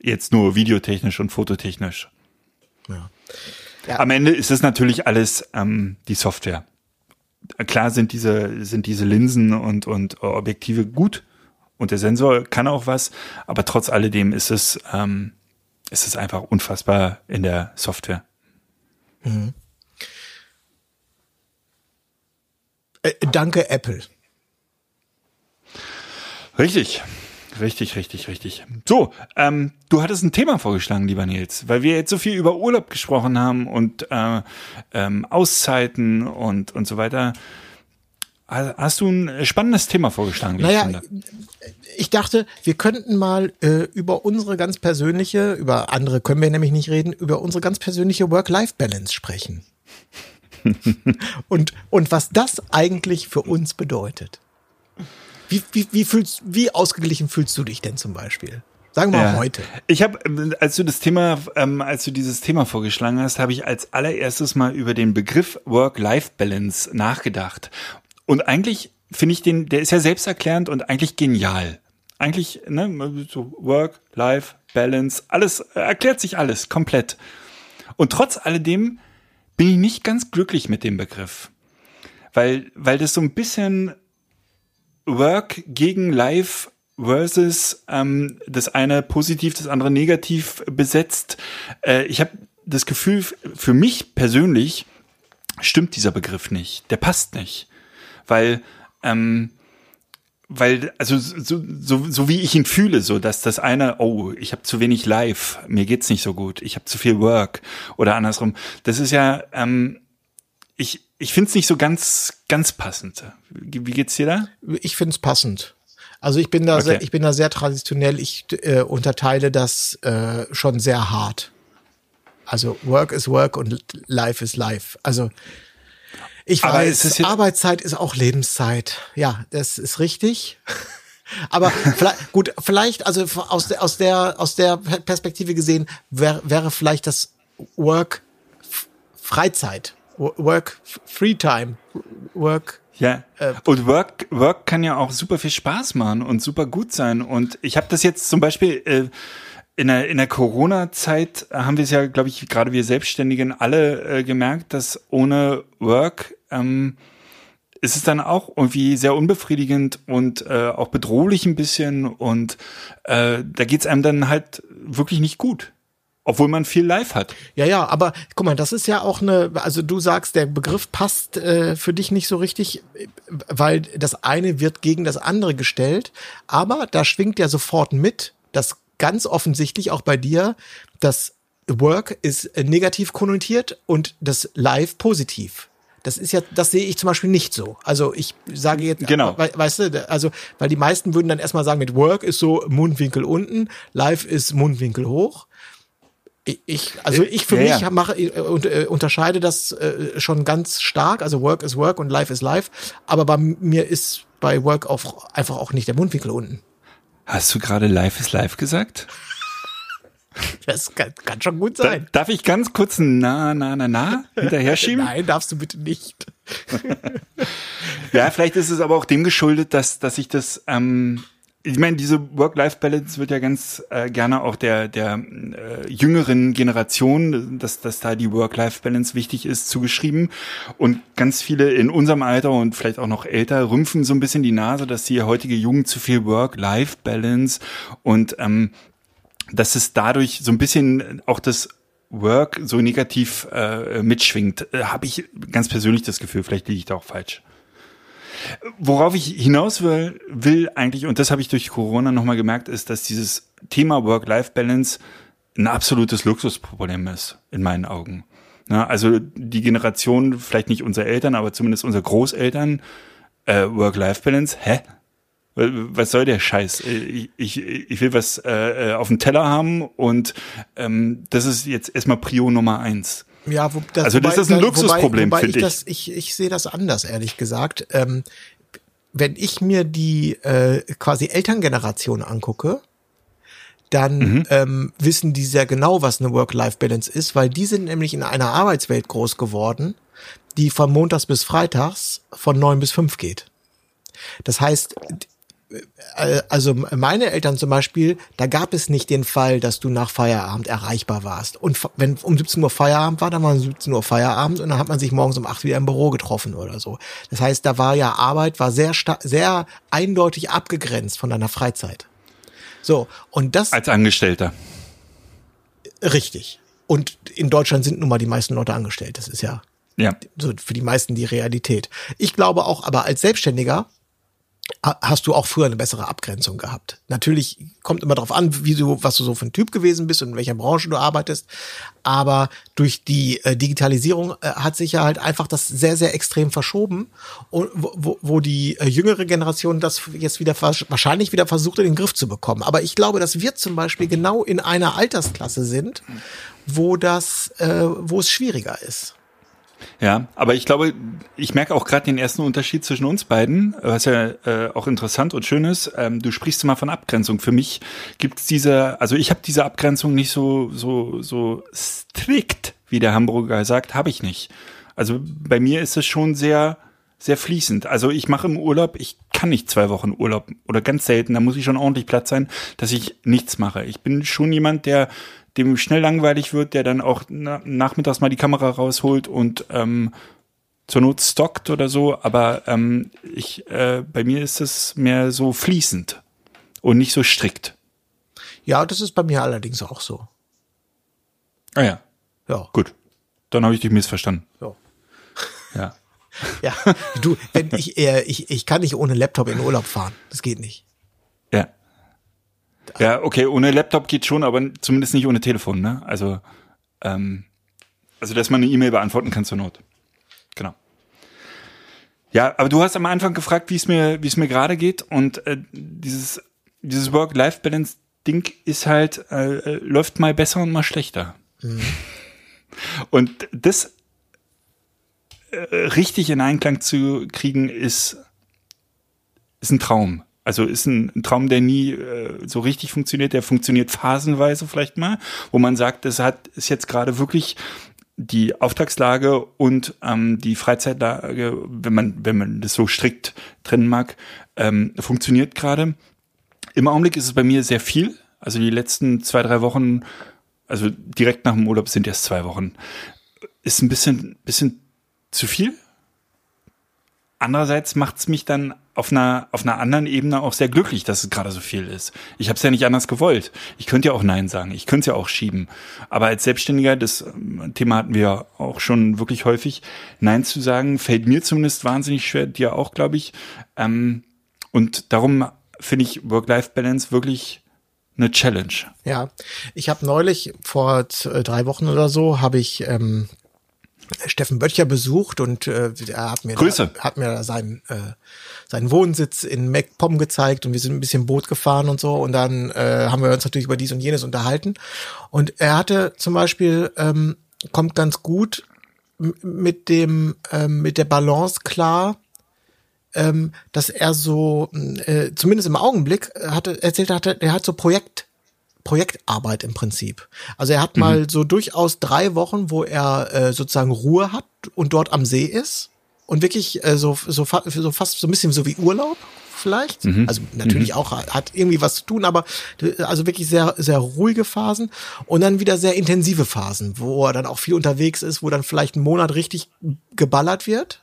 Jetzt nur videotechnisch und fototechnisch. Ja. Am Ende ist es natürlich alles ähm, die Software. Klar sind diese, sind diese Linsen und, und Objektive gut und der Sensor kann auch was, aber trotz alledem ist es, ähm, ist es einfach unfassbar in der Software. Äh, danke, Apple. Richtig. Richtig, richtig, richtig. So, ähm, du hattest ein Thema vorgeschlagen, lieber Nils, weil wir jetzt so viel über Urlaub gesprochen haben und äh, ähm, Auszeiten und, und so weiter. Ha- Hast du ein spannendes Thema vorgeschlagen? wie ich Naja, finde? ich dachte, wir könnten mal äh, über unsere ganz persönliche, über andere können wir nämlich nicht reden, über unsere ganz persönliche Work-Life-Balance sprechen. und, und was das eigentlich für uns bedeutet. Wie, wie, wie, fühlst, wie ausgeglichen fühlst du dich denn zum Beispiel? Sagen wir mal Ja. heute. Ich habe, als du das Thema, ähm, als du dieses Thema vorgeschlagen hast, habe ich als allererstes mal über den Begriff Work-Life-Balance nachgedacht. Und eigentlich finde ich den, der ist ja selbsterklärend und eigentlich genial. Eigentlich, ne, so Work-Life-Balance, alles, äh, erklärt sich alles komplett. Und trotz alledem bin ich nicht ganz glücklich mit dem Begriff. Weil, weil das so ein bisschen Work gegen Life versus ähm, das eine positiv, das andere negativ besetzt. Äh, ich habe das Gefühl, für mich persönlich stimmt dieser Begriff nicht. Der passt nicht. Weil, ähm, weil, also so, so, so wie ich ihn fühle, so dass das eine, oh, ich habe zu wenig Life, mir geht's nicht so gut, ich habe zu viel Work oder andersrum. Das ist ja, ähm, ich, ich finde es nicht so ganz, ganz passend. Wie, geht's dir da? Ich finde es passend. Also ich bin da Okay. sehr, ich bin da sehr traditionell. Ich äh, unterteile das äh, schon sehr hart. Also Work is Work und Life is Life. Also ich Aber weiß, ist Arbeitszeit ist auch Lebenszeit. Ja, das ist richtig. Aber vielleicht, gut, vielleicht, also aus der, aus der, aus der Perspektive gesehen, wär, wäre vielleicht das Work Freizeit. Wo- Work Free Time. Work Ja. und Work, Work kann ja auch super viel Spaß machen und super gut sein. Und ich habe das jetzt zum Beispiel äh, in der, in der Corona-Zeit haben wir es ja, glaube ich, gerade wir Selbstständigen alle äh, gemerkt, dass ohne Work ähm, ist es dann auch irgendwie sehr unbefriedigend und äh, auch bedrohlich ein bisschen und äh, da geht's einem dann halt wirklich nicht gut. Obwohl man viel live hat. Ja, ja, aber guck mal, das ist ja auch eine, also du sagst, der Begriff passt äh, für dich nicht so richtig, weil das eine wird gegen das andere gestellt, aber da schwingt ja sofort mit, dass ganz offensichtlich auch bei dir das Work ist negativ konnotiert und das Live positiv. Das ist ja, das sehe ich zum Beispiel nicht so. Also ich sage jetzt, Genau. we- weißt du, also, weil die meisten würden dann erstmal sagen, mit Work ist so Mundwinkel unten, Live ist Mundwinkel hoch. Ich- also ich für Ja, mich mache äh, und, äh, unterscheide das äh, schon ganz stark. Also Work ist Work und Life ist Life. Aber bei mir ist bei Work auch einfach auch nicht der Mundwinkel unten. Hast du gerade Live is Live gesagt? Das kann, kann schon gut Da, sein. darf ich ganz kurz ein Na, na, na, na hinterher schieben? Nein, darfst du bitte nicht. Ja, vielleicht ist es aber auch dem geschuldet, dass, dass ich das, ähm, ich meine, diese Work-Life-Balance wird ja ganz äh, gerne auch der, der äh, jüngeren Generation, dass, dass da die Work-Life-Balance wichtig ist, zugeschrieben. Und ganz viele in unserem Alter und vielleicht auch noch älter rümpfen so ein bisschen die Nase, dass die heutige Jugend zu viel Work-Life-Balance und ähm, dass es dadurch so ein bisschen auch das Work so negativ äh, mitschwingt, äh, habe ich ganz persönlich das Gefühl. Vielleicht liege ich da auch falsch. Worauf ich hinaus will, will eigentlich, und das habe ich durch Corona nochmal gemerkt, ist, dass dieses Thema Work-Life-Balance ein absolutes Luxusproblem ist, in meinen Augen. Na, also die Generation, vielleicht nicht unsere Eltern, aber zumindest unsere Großeltern, äh, Work-Life-Balance, hä? Was soll der Scheiß? Ich, ich, ich will was äh, äh, auf dem Teller haben und ähm, das ist jetzt erstmal Prio Nummer eins. Ja, wo, das, Also das ist ein Luxusproblem, wobei, wobei finde ich. Das, ich. Ich sehe das anders, ehrlich gesagt. Ähm, wenn ich mir die äh, quasi Elterngeneration angucke, dann Mhm. ähm, wissen die sehr genau, was eine Work-Life-Balance ist, weil die sind nämlich in einer Arbeitswelt groß geworden, die von Montags bis Freitags von neun bis fünf geht. Das heißt, also meine Eltern zum Beispiel, da gab es nicht den Fall, dass du nach Feierabend erreichbar warst. Und wenn um 17 Uhr Feierabend war, dann war um 17 Uhr Feierabend und dann hat man sich morgens um 8 wieder im Büro getroffen oder so. Das heißt, da war ja Arbeit, war sehr, sehr eindeutig abgegrenzt von deiner Freizeit. So, und das Als Angestellter. richtig. Und in Deutschland sind nun mal die meisten Leute angestellt. Das ist ja Ja. so für die meisten die Realität. Ich glaube auch, aber als Selbstständiger hast du auch früher eine bessere Abgrenzung gehabt. Natürlich kommt immer darauf an, wie du, was du so für ein Typ gewesen bist und in welcher Branche du arbeitest. Aber durch die äh, Digitalisierung äh, hat sich ja halt einfach das sehr, sehr extrem verschoben. Und wo, wo, die äh, jüngere Generation das jetzt wieder wahrscheinlich wieder versucht, in den Griff zu bekommen. Aber ich glaube, dass wir zum Beispiel genau in einer Altersklasse sind, wo das, äh, wo es schwieriger ist. Ja, aber ich glaube, ich merke auch gerade den ersten Unterschied zwischen uns beiden, was ja äh, auch interessant und schön ist. Ähm, du sprichst immer von Abgrenzung. Für mich gibt es diese, also ich habe diese Abgrenzung nicht so so so strikt, wie der Hamburger sagt, habe ich nicht. Also bei mir ist es schon sehr sehr fließend. Also ich mache im Urlaub, ich kann nicht zwei Wochen Urlaub oder ganz selten, da muss ich schon ordentlich Platz sein, dass ich nichts mache. Ich bin schon jemand, der dem schnell langweilig wird, der dann auch na, nachmittags mal die Kamera rausholt und ähm, zur Not stockt oder so. Aber ähm, ich, äh, bei mir ist es mehr so fließend und nicht so strikt. Ja, das ist bei mir allerdings auch so. Ah ja, Ja. gut. Dann habe ich dich missverstanden. Ja. Ja. Ja, du, wenn ich, äh, ich, ich kann nicht ohne Laptop in Urlaub fahren. Das geht nicht. Ja. Okay, ohne Laptop geht schon, aber zumindest nicht ohne Telefon, ne? Also, ähm, also dass man eine E-Mail beantworten kann zur Not. Genau. Ja, aber du hast am Anfang gefragt, wie es mir, wie es mir gerade geht und äh, dieses, dieses Work-Life-Balance-Ding ist halt, äh, äh, läuft mal besser und mal schlechter. Und das äh, richtig in Einklang zu kriegen, ist, ist ein Traum. Also ist ein, Traum, der nie äh, so richtig funktioniert. Der funktioniert phasenweise vielleicht mal, wo man sagt, das hat ist jetzt gerade wirklich die Auftragslage und ähm, die Freizeitlage, wenn man wenn man das so strikt trennen mag, ähm, funktioniert gerade. Im Augenblick ist es bei mir sehr viel. Also die letzten zwei drei Wochen, also direkt nach dem Urlaub sind erst zwei Wochen, ist ein bisschen bisschen zu viel andererseits macht's mich dann auf einer, auf einer anderen Ebene auch sehr glücklich, dass es gerade so viel ist. Ich habe es ja nicht anders gewollt. Ich könnte ja auch Nein sagen, ich könnte es ja auch schieben. Aber als Selbstständiger, das ähm, Thema hatten wir auch schon wirklich häufig, Nein zu sagen, fällt mir zumindest wahnsinnig schwer, dir auch, glaube ich. Ähm, und darum finde ich Work-Life-Balance wirklich eine Challenge. Ja, ich habe neulich vor äh, drei Wochen oder so habe ich ähm, Steffen Böttcher besucht und äh, er hat mir Grüße. Da, hat mir da seinen äh, seinen Wohnsitz in MacPom gezeigt und wir sind ein bisschen Boot gefahren und so und dann äh, haben wir uns natürlich über dies und jenes unterhalten und er hatte zum Beispiel ähm, kommt ganz gut mit dem ähm, mit der Balance klar ähm, dass er so äh, zumindest im Augenblick hatte erzählt hatte er hat so Projekt Projektarbeit im Prinzip. Also er hat mhm. mal so durchaus drei Wochen, wo er äh, sozusagen Ruhe hat und dort am See ist und wirklich äh, so, so, so fast so ein bisschen so wie Urlaub vielleicht. Mhm. Also natürlich mhm. auch hat irgendwie was zu tun, aber also wirklich sehr sehr ruhige Phasen und dann wieder sehr intensive Phasen, wo er dann auch viel unterwegs ist, wo dann vielleicht ein Monat richtig geballert wird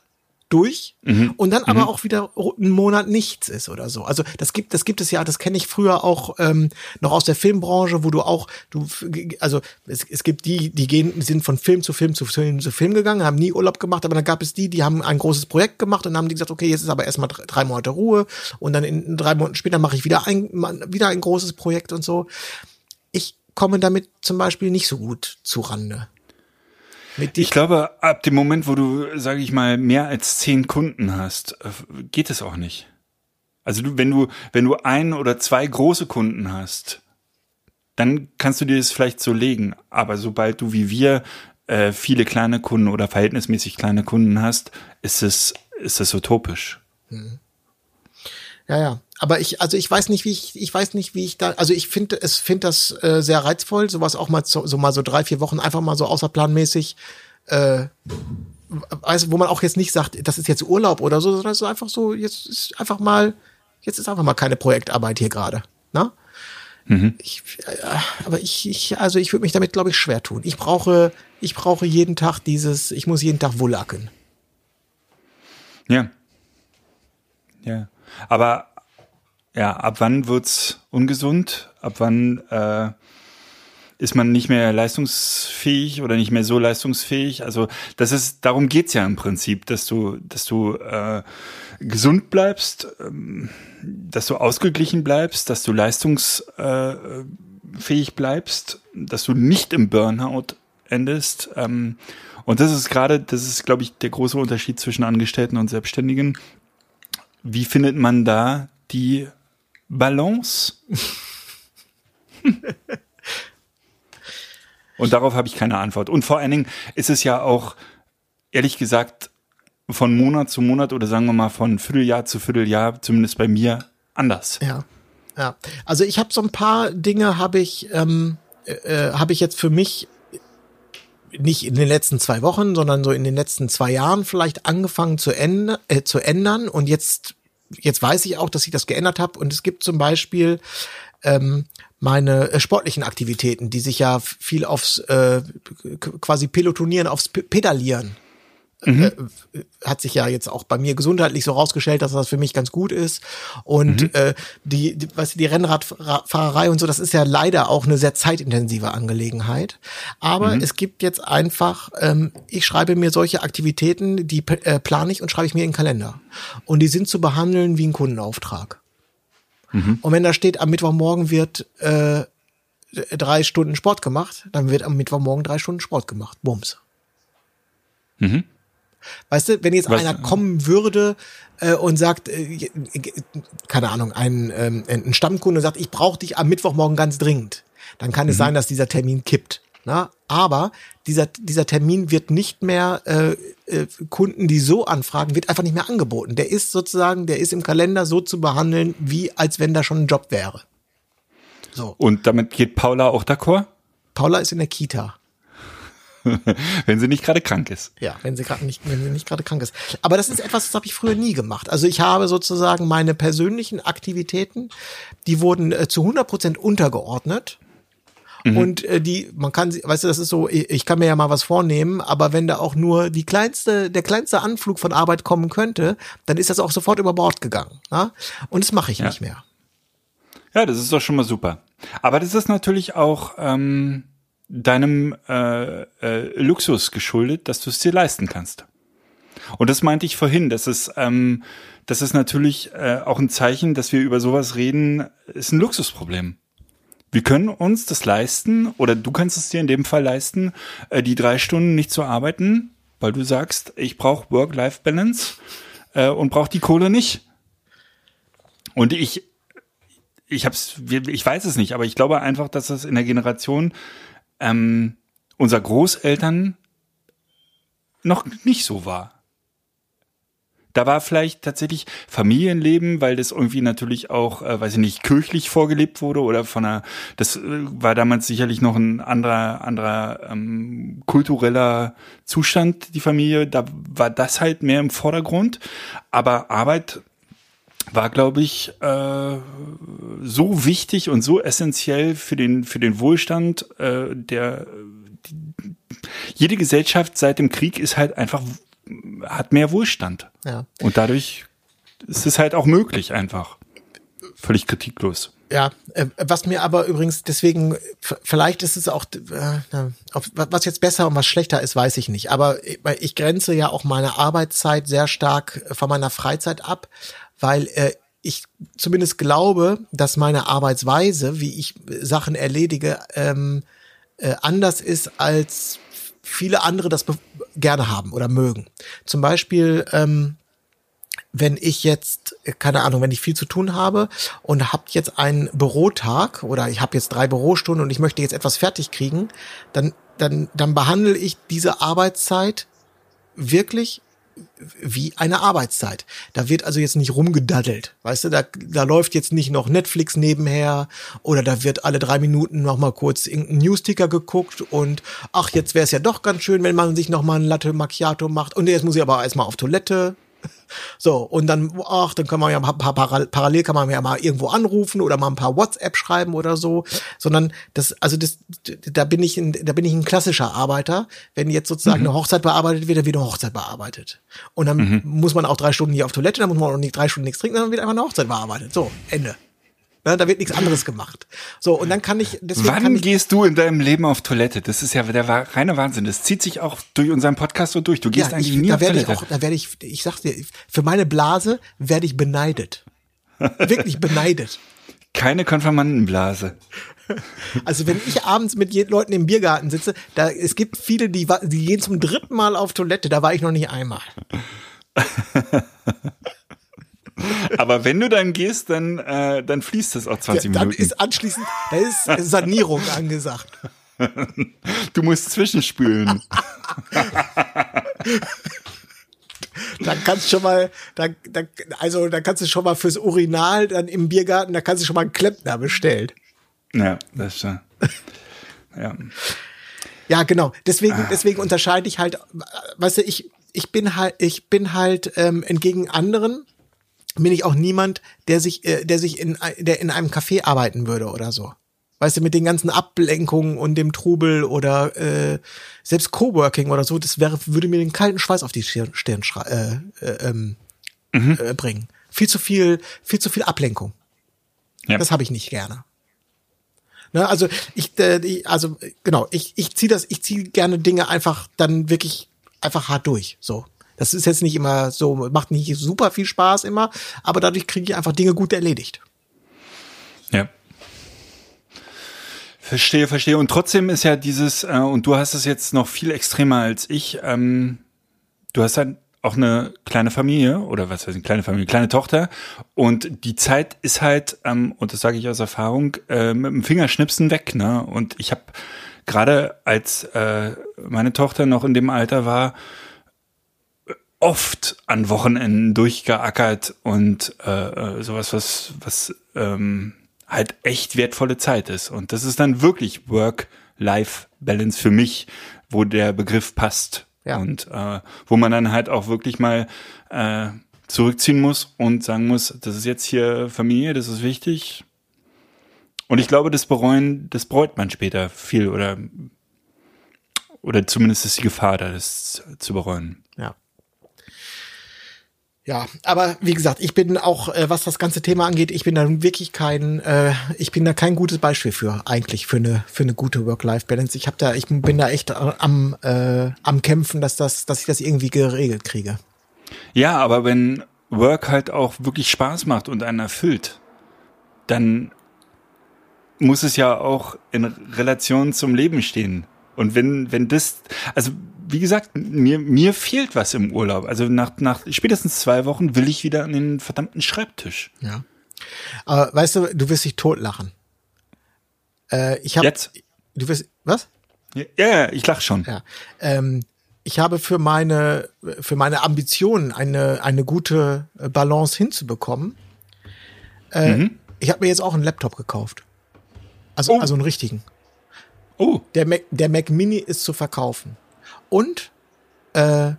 durch mhm. und dann aber mhm. auch wieder einen Monat nichts ist oder so. Also das gibt, das gibt es ja, das kenne ich früher auch ähm, noch aus der Filmbranche, wo du auch, du, also es, es gibt die, die gehen, sind von Film zu Film zu Film zu Film gegangen, haben nie Urlaub gemacht, aber dann gab es die, die haben ein großes Projekt gemacht und haben die gesagt, okay, jetzt ist aber erstmal drei, drei Monate Ruhe und dann in drei Monaten später mache ich wieder ein, wieder ein großes Projekt und so. Ich komme damit zum Beispiel nicht so gut zu Rande ich glaube, ab dem Moment, wo du, sage ich mal, mehr als zehn Kunden hast, äh, geht es auch nicht. Also du, wenn du, wenn du ein oder zwei große Kunden hast, dann kannst du dir das vielleicht so legen. Aber sobald du wie wir äh, viele kleine Kunden oder verhältnismäßig kleine Kunden hast, ist es, ist es utopisch. Hm. Ja, ja. Aber ich, also ich weiß nicht, wie ich, ich weiß nicht, wie ich da, also ich finde, es finde das äh, sehr reizvoll, sowas auch mal so, so mal so drei, vier Wochen einfach mal so außerplanmäßig, äh, also wo man auch jetzt nicht sagt, das ist jetzt Urlaub oder so, sondern es ist einfach so, jetzt ist einfach mal, jetzt ist einfach mal keine Projektarbeit hier gerade, ne? Mhm. Ich, äh, aber ich, ich, also ich würde mich damit, glaube ich, schwer tun. Ich brauche, ich brauche jeden Tag dieses, ich muss jeden Tag wullacken. Ja. Ja. Aber ja, ab wann wird's ungesund? Ab wann äh, ist man nicht mehr leistungsfähig oder nicht mehr so leistungsfähig? Also das ist, darum geht's ja im Prinzip, dass du, dass du äh, gesund bleibst, ähm, dass du ausgeglichen bleibst, dass du leistungsfähig bleibst, dass du nicht im Burnout endest. Ähm, und das ist gerade, das ist, glaube ich, der große Unterschied zwischen Angestellten und Selbstständigen. Wie findet man da die Balance? Und darauf habe ich keine Antwort. Und vor allen Dingen ist es ja auch, ehrlich gesagt, von Monat zu Monat oder sagen wir mal von Vierteljahr zu Vierteljahr, zumindest bei mir, anders. Ja. Ja. Also ich habe so ein paar Dinge, habe ich, ähm, äh, äh habe ich jetzt für mich nicht in den letzten zwei Wochen, sondern so in den letzten zwei Jahren vielleicht angefangen zu, ändern, äh, zu ändern. Und jetzt jetzt weiß ich auch, dass ich das geändert habe. Und es gibt zum Beispiel ähm, meine äh, sportlichen Aktivitäten, die sich ja viel aufs äh, quasi Pelotonieren, aufs Pedalieren Mhm. Äh, hat sich ja jetzt auch bei mir gesundheitlich so rausgestellt, dass das für mich ganz gut ist. Und mhm. äh, die, die, was die Rennradfahrerei und so, das ist ja leider auch eine sehr zeitintensive Angelegenheit. Aber mhm. es gibt jetzt einfach, ähm, ich schreibe mir solche Aktivitäten, die äh, plane ich und schreibe ich mir in den Kalender. Und die sind zu behandeln wie ein Kundenauftrag. Mhm. Und wenn da steht, am Mittwochmorgen wird äh, drei Stunden Sport gemacht, dann wird am Mittwochmorgen drei Stunden Sport gemacht. Bums. Mhm. Weißt du, wenn jetzt Was? einer kommen würde äh, und sagt, äh, keine Ahnung, ein, ähm, ein Stammkunde sagt, ich brauche dich am Mittwochmorgen ganz dringend, dann kann mhm. es sein, dass dieser Termin kippt. Na? Aber dieser, dieser Termin wird nicht mehr äh, äh, Kunden, die so anfragen, wird einfach nicht mehr angeboten. Der ist sozusagen, der ist im Kalender so zu behandeln, wie als wenn da schon ein Job wäre. So. Und damit geht Paula auch d'accord? Paula ist in der Kita. wenn sie nicht gerade krank ist. Ja, wenn sie gerade nicht, wenn sie nicht gerade krank ist. Aber das ist etwas, das habe ich früher nie gemacht. Also ich habe sozusagen meine persönlichen Aktivitäten, die wurden äh, zu 100 Prozent untergeordnet. Und äh, die, man kann, sie- weißt du, das ist so, ich, ich kann mir ja mal was vornehmen, aber wenn da auch nur die kleinste, der kleinste Anflug von Arbeit kommen könnte, dann ist das auch sofort über Bord gegangen. Ja? Und das mache ich nicht mehr. Ja, das ist doch schon mal super. Aber das ist natürlich auch ähm, deinem äh, äh, Luxus geschuldet, dass du es dir leisten kannst. Und das meinte ich vorhin, dass es, ähm, das ist natürlich äh, auch ein Zeichen, dass wir über sowas reden, ist ein Luxusproblem. Wir können uns das leisten, oder du kannst es dir in dem Fall leisten, äh, die drei Stunden nicht zu arbeiten, weil du sagst, ich brauche Work-Life-Balance äh, und brauche die Kohle nicht. Und ich, ich hab's, ich weiß es nicht, aber ich glaube einfach, dass es in der Generation ähm, unserer Großeltern noch nicht so war. Da war vielleicht tatsächlich Familienleben, weil das irgendwie natürlich auch, äh, weiß ich nicht, kirchlich vorgelebt wurde oder von einer, das äh, war damals sicherlich noch ein anderer, anderer ähm, kultureller Zustand, die Familie. Da war das halt mehr im Vordergrund. Aber Arbeit war, glaube ich, äh, so wichtig und so essentiell für den, für den Wohlstand äh, der die, jede Gesellschaft seit dem Krieg ist halt einfach hat mehr Wohlstand. Ja. Und dadurch ist es halt auch möglich einfach. Völlig kritiklos. Ja, äh, was mir aber übrigens deswegen, vielleicht ist es auch, äh, was jetzt besser und was schlechter ist, weiß ich nicht. Aber weil ich grenze ja auch meine Arbeitszeit sehr stark von meiner Freizeit ab, weil äh, ich zumindest glaube, dass meine Arbeitsweise, wie ich Sachen erledige, ähm, äh, anders ist als viele andere das gerne haben oder mögen. Zum Beispiel ähm, wenn ich jetzt, äh, keine Ahnung, wenn ich viel zu tun habe und hab jetzt einen Bürotag oder ich habe jetzt drei Bürostunden und ich möchte jetzt etwas fertig kriegen, dann, dann, dann behandle ich diese Arbeitszeit wirklich wie eine Arbeitszeit. Da wird also jetzt nicht rumgedaddelt, weißt du, da, da läuft jetzt nicht noch Netflix nebenher oder da wird alle drei Minuten noch mal kurz irgendein Newsticker geguckt und ach, jetzt wäre es ja doch ganz schön, wenn man sich noch mal ein Latte Macchiato macht und jetzt muss ich aber erstmal auf Toilette. So, und dann, ach, dann kann man ja pa- pa- paral- parallel kann man ja mal irgendwo anrufen oder mal ein paar WhatsApp schreiben oder so, sondern das, also das, da bin ich ein, da bin ich ein klassischer Arbeiter. Wenn jetzt sozusagen eine Hochzeit bearbeitet wird, dann wird eine Hochzeit bearbeitet. Und dann muss man auch drei Stunden hier auf Toilette, dann muss man auch nicht drei Stunden nichts trinken, dann wird einfach eine Hochzeit bearbeitet. So, Ende. Da wird nichts anderes gemacht. So, und dann kann ich, deswegen kann Wann ich, gehst du in deinem Leben auf Toilette? Das ist ja der reine Wahnsinn. Das zieht sich auch durch unseren Podcast so durch. Du gehst ja, eigentlich ich, nie da auf Toilette. auch, da werde ich, ich sag dir, für meine Blase werde ich beneidet. Wirklich beneidet. Keine Konfirmandenblase. Also wenn ich abends mit Leuten im Biergarten sitze, da es gibt viele, die, die gehen zum dritten Mal auf Toilette, da war ich noch nicht einmal. Aber wenn du dann gehst, dann, äh, dann fließt es auch 20 dann Minuten. ist anschließend, da ist Sanierung angesagt. Du musst zwischenspülen. Dann kannst du schon mal, da, da, also da kannst du schon mal fürs Urinal dann im Biergarten, da kannst du schon mal einen Klempner bestellen. ja, das ist schon. Ja. Ja, genau. Deswegen, deswegen unterscheide ich halt, weißt du, ich, ich bin halt, ich bin halt ähm, entgegen anderen bin ich auch niemand, der sich, äh, der sich in, der in einem Café arbeiten würde oder so. Weißt du, mit den ganzen Ablenkungen und dem Trubel oder äh, selbst Coworking oder so, das wäre, würde mir den kalten Schweiß auf die Stirn, Stirn äh, äh, ähm, äh, bringen. Viel zu viel, viel zu viel Ablenkung. Ja. Das habe ich nicht gerne. Ne, also ich, äh, also genau, ich, ich ziehe das, ich ziehe gerne Dinge einfach dann wirklich einfach hart durch. So, das ist jetzt nicht immer so, macht nicht super viel Spaß immer, aber dadurch kriege ich einfach Dinge gut erledigt. Ja. Verstehe, verstehe. Und trotzdem ist ja dieses, äh, und du hast es jetzt noch viel extremer als ich, ähm, du hast halt auch eine kleine Familie oder was heißt eine kleine Familie, kleine Tochter und die Zeit ist halt, ähm, und das sage ich aus Erfahrung, äh, mit dem Fingerschnipsen weg, ne? Und ich habe gerade als äh, meine Tochter noch in dem Alter war, oft an Wochenenden durchgeackert und äh, äh, sowas, was, was ähm, halt echt wertvolle Zeit ist. Und das ist dann wirklich Work-Life-Balance für mich, wo der Begriff passt. Ja. Und äh, wo man dann halt auch wirklich mal äh, zurückziehen muss und sagen muss, das ist jetzt hier Familie, das ist wichtig. Und ich glaube, das bereuen, das bereut man später viel oder, oder zumindest ist die Gefahr da, das zu bereuen. Ja. Aber wie gesagt, ich bin auch, äh, was das ganze Thema angeht, ich bin da wirklich kein, äh, ich bin da kein gutes Beispiel für eigentlich für eine für eine gute Work-Life-Balance. Ich habe da, ich bin da echt am äh, am kämpfen, dass das, dass ich das irgendwie geregelt kriege. Ja, aber wenn Work halt auch wirklich Spaß macht und einen erfüllt, dann muss es ja auch in Relation zum Leben stehen. Und wenn, wenn das, also wie gesagt, mir, mir fehlt was im Urlaub. Also nach, nach spätestens zwei Wochen will ich wieder an den verdammten Schreibtisch. Ja. Aber weißt du, du wirst dich totlachen. Äh, ich habe Jetzt? Du wirst was? Ja, ja ich lach schon. Ja. Ähm, ich habe für meine für meine Ambitionen eine eine gute Balance hinzubekommen. Äh, Mhm. Ich habe mir jetzt auch einen Laptop gekauft. Also Oh. also einen richtigen. Oh, Der Mac, der Mac Mini ist zu verkaufen. Und äh,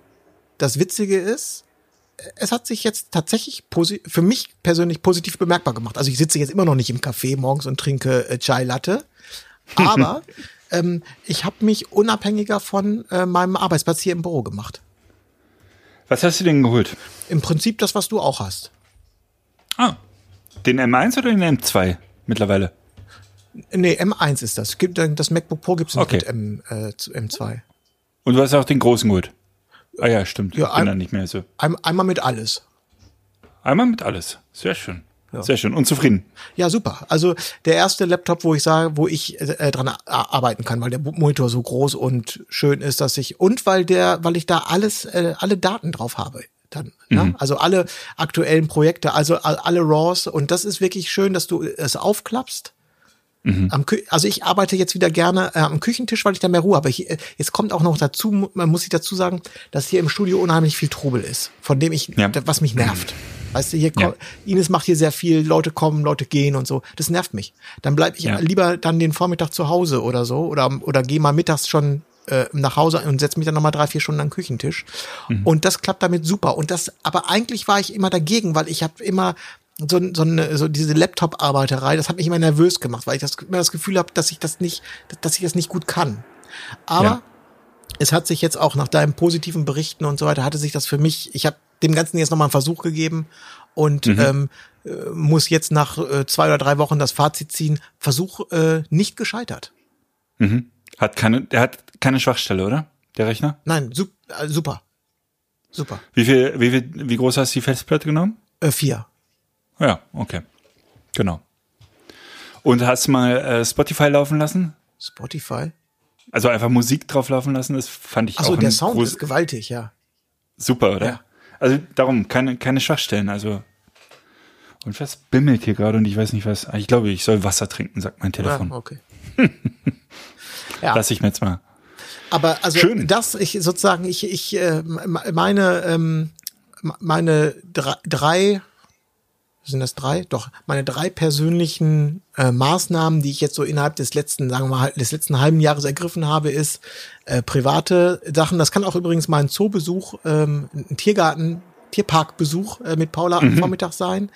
das Witzige ist, es hat sich jetzt tatsächlich für mich persönlich positiv bemerkbar gemacht. Also ich sitze jetzt immer noch nicht im Café morgens und trinke äh, Chai Latte, aber ähm, ich habe mich unabhängiger von äh, meinem Arbeitsplatz hier im Büro gemacht. was hast du denn geholt? Im Prinzip das, was du auch hast. Ah, den M1 oder den M2 mittlerweile? Nee, M1 ist das. Gibt, äh, das MacBook Pro gibt's nicht Okay. mit M, äh, zu- M2. Und du hast auch den großen geholt. Ah ja, stimmt. Ja, ich bin ein- da nicht mehr so. Ein, einmal mit alles. Einmal mit alles. Sehr schön. Sehr schön. Und zufrieden. Ja, super. Also der erste Laptop, wo ich sage, wo ich äh, dran a- arbeiten kann, weil der Monitor so groß und schön ist, dass ich und weil der, weil ich da alles, äh, alle Daten drauf habe. Dann, ne? Also alle aktuellen Projekte, also all- alle RAWs und das ist wirklich schön, dass du es aufklappst. Am Kü also ich arbeite jetzt wieder gerne äh, am Küchentisch, weil ich da mehr Ruhe habe. Ich, äh, jetzt kommt auch noch dazu, man muss ich dazu sagen, dass hier im Studio unheimlich viel Trubel ist, von dem ich, Ja. was mich nervt. Weißt du, hier Ja. Ines macht hier sehr viel, Leute kommen, Leute gehen und so. Das nervt mich. Dann bleib ich Ja. lieber dann den Vormittag zu Hause oder so oder oder gehe mal mittags schon äh, nach Hause und setze mich dann nochmal drei, vier Stunden an den Küchentisch. Mhm. Und das klappt damit super. Und das, aber eigentlich war ich immer dagegen, weil ich habe immer so, so, eine, so diese Laptop-Arbeiterei, das hat mich immer nervös gemacht, weil ich das, immer das Gefühl habe, dass ich das nicht, dass ich das nicht gut kann. Aber Ja. es hat sich jetzt auch nach deinen positiven Berichten und so weiter, hatte sich das für mich, ich habe dem Ganzen jetzt nochmal einen Versuch gegeben und ähm, äh, muss jetzt nach äh, zwei oder drei Wochen das Fazit ziehen, Versuch äh, nicht gescheitert. Hat keine, der hat keine Schwachstelle, oder? Der Rechner? Nein, sup äh, super. Super. Wie viel, wie viel, wie groß hast du die Festplatte genommen? Äh, vier. Ja, okay. Genau. Und hast mal äh, Spotify laufen lassen? Spotify. Also einfach Musik drauf laufen lassen, das fand ich Achso, auch der ein Sound ist gewaltig, ja. super, oder? Ja. Also darum, keine, keine Schwachstellen, also. Und was bimmelt hier gerade und ich weiß nicht was. Ah, Ich glaube, ich soll Wasser trinken, sagt mein Telefon. Ja, okay. ja. Lass ich mir jetzt mal. Aber also Schön. das, ich sozusagen, ich, ich, äh, meine, ähm, meine drei, drei, sind das drei? Doch, meine drei persönlichen äh, Maßnahmen, die ich jetzt so innerhalb des letzten, sagen wir mal, des letzten halben Jahres ergriffen habe, ist äh, private Sachen. Das kann auch übrigens mal ein Zoobesuch, ähm, ein Tiergarten, Tierparkbesuch äh, mit Paula am Vormittag sein.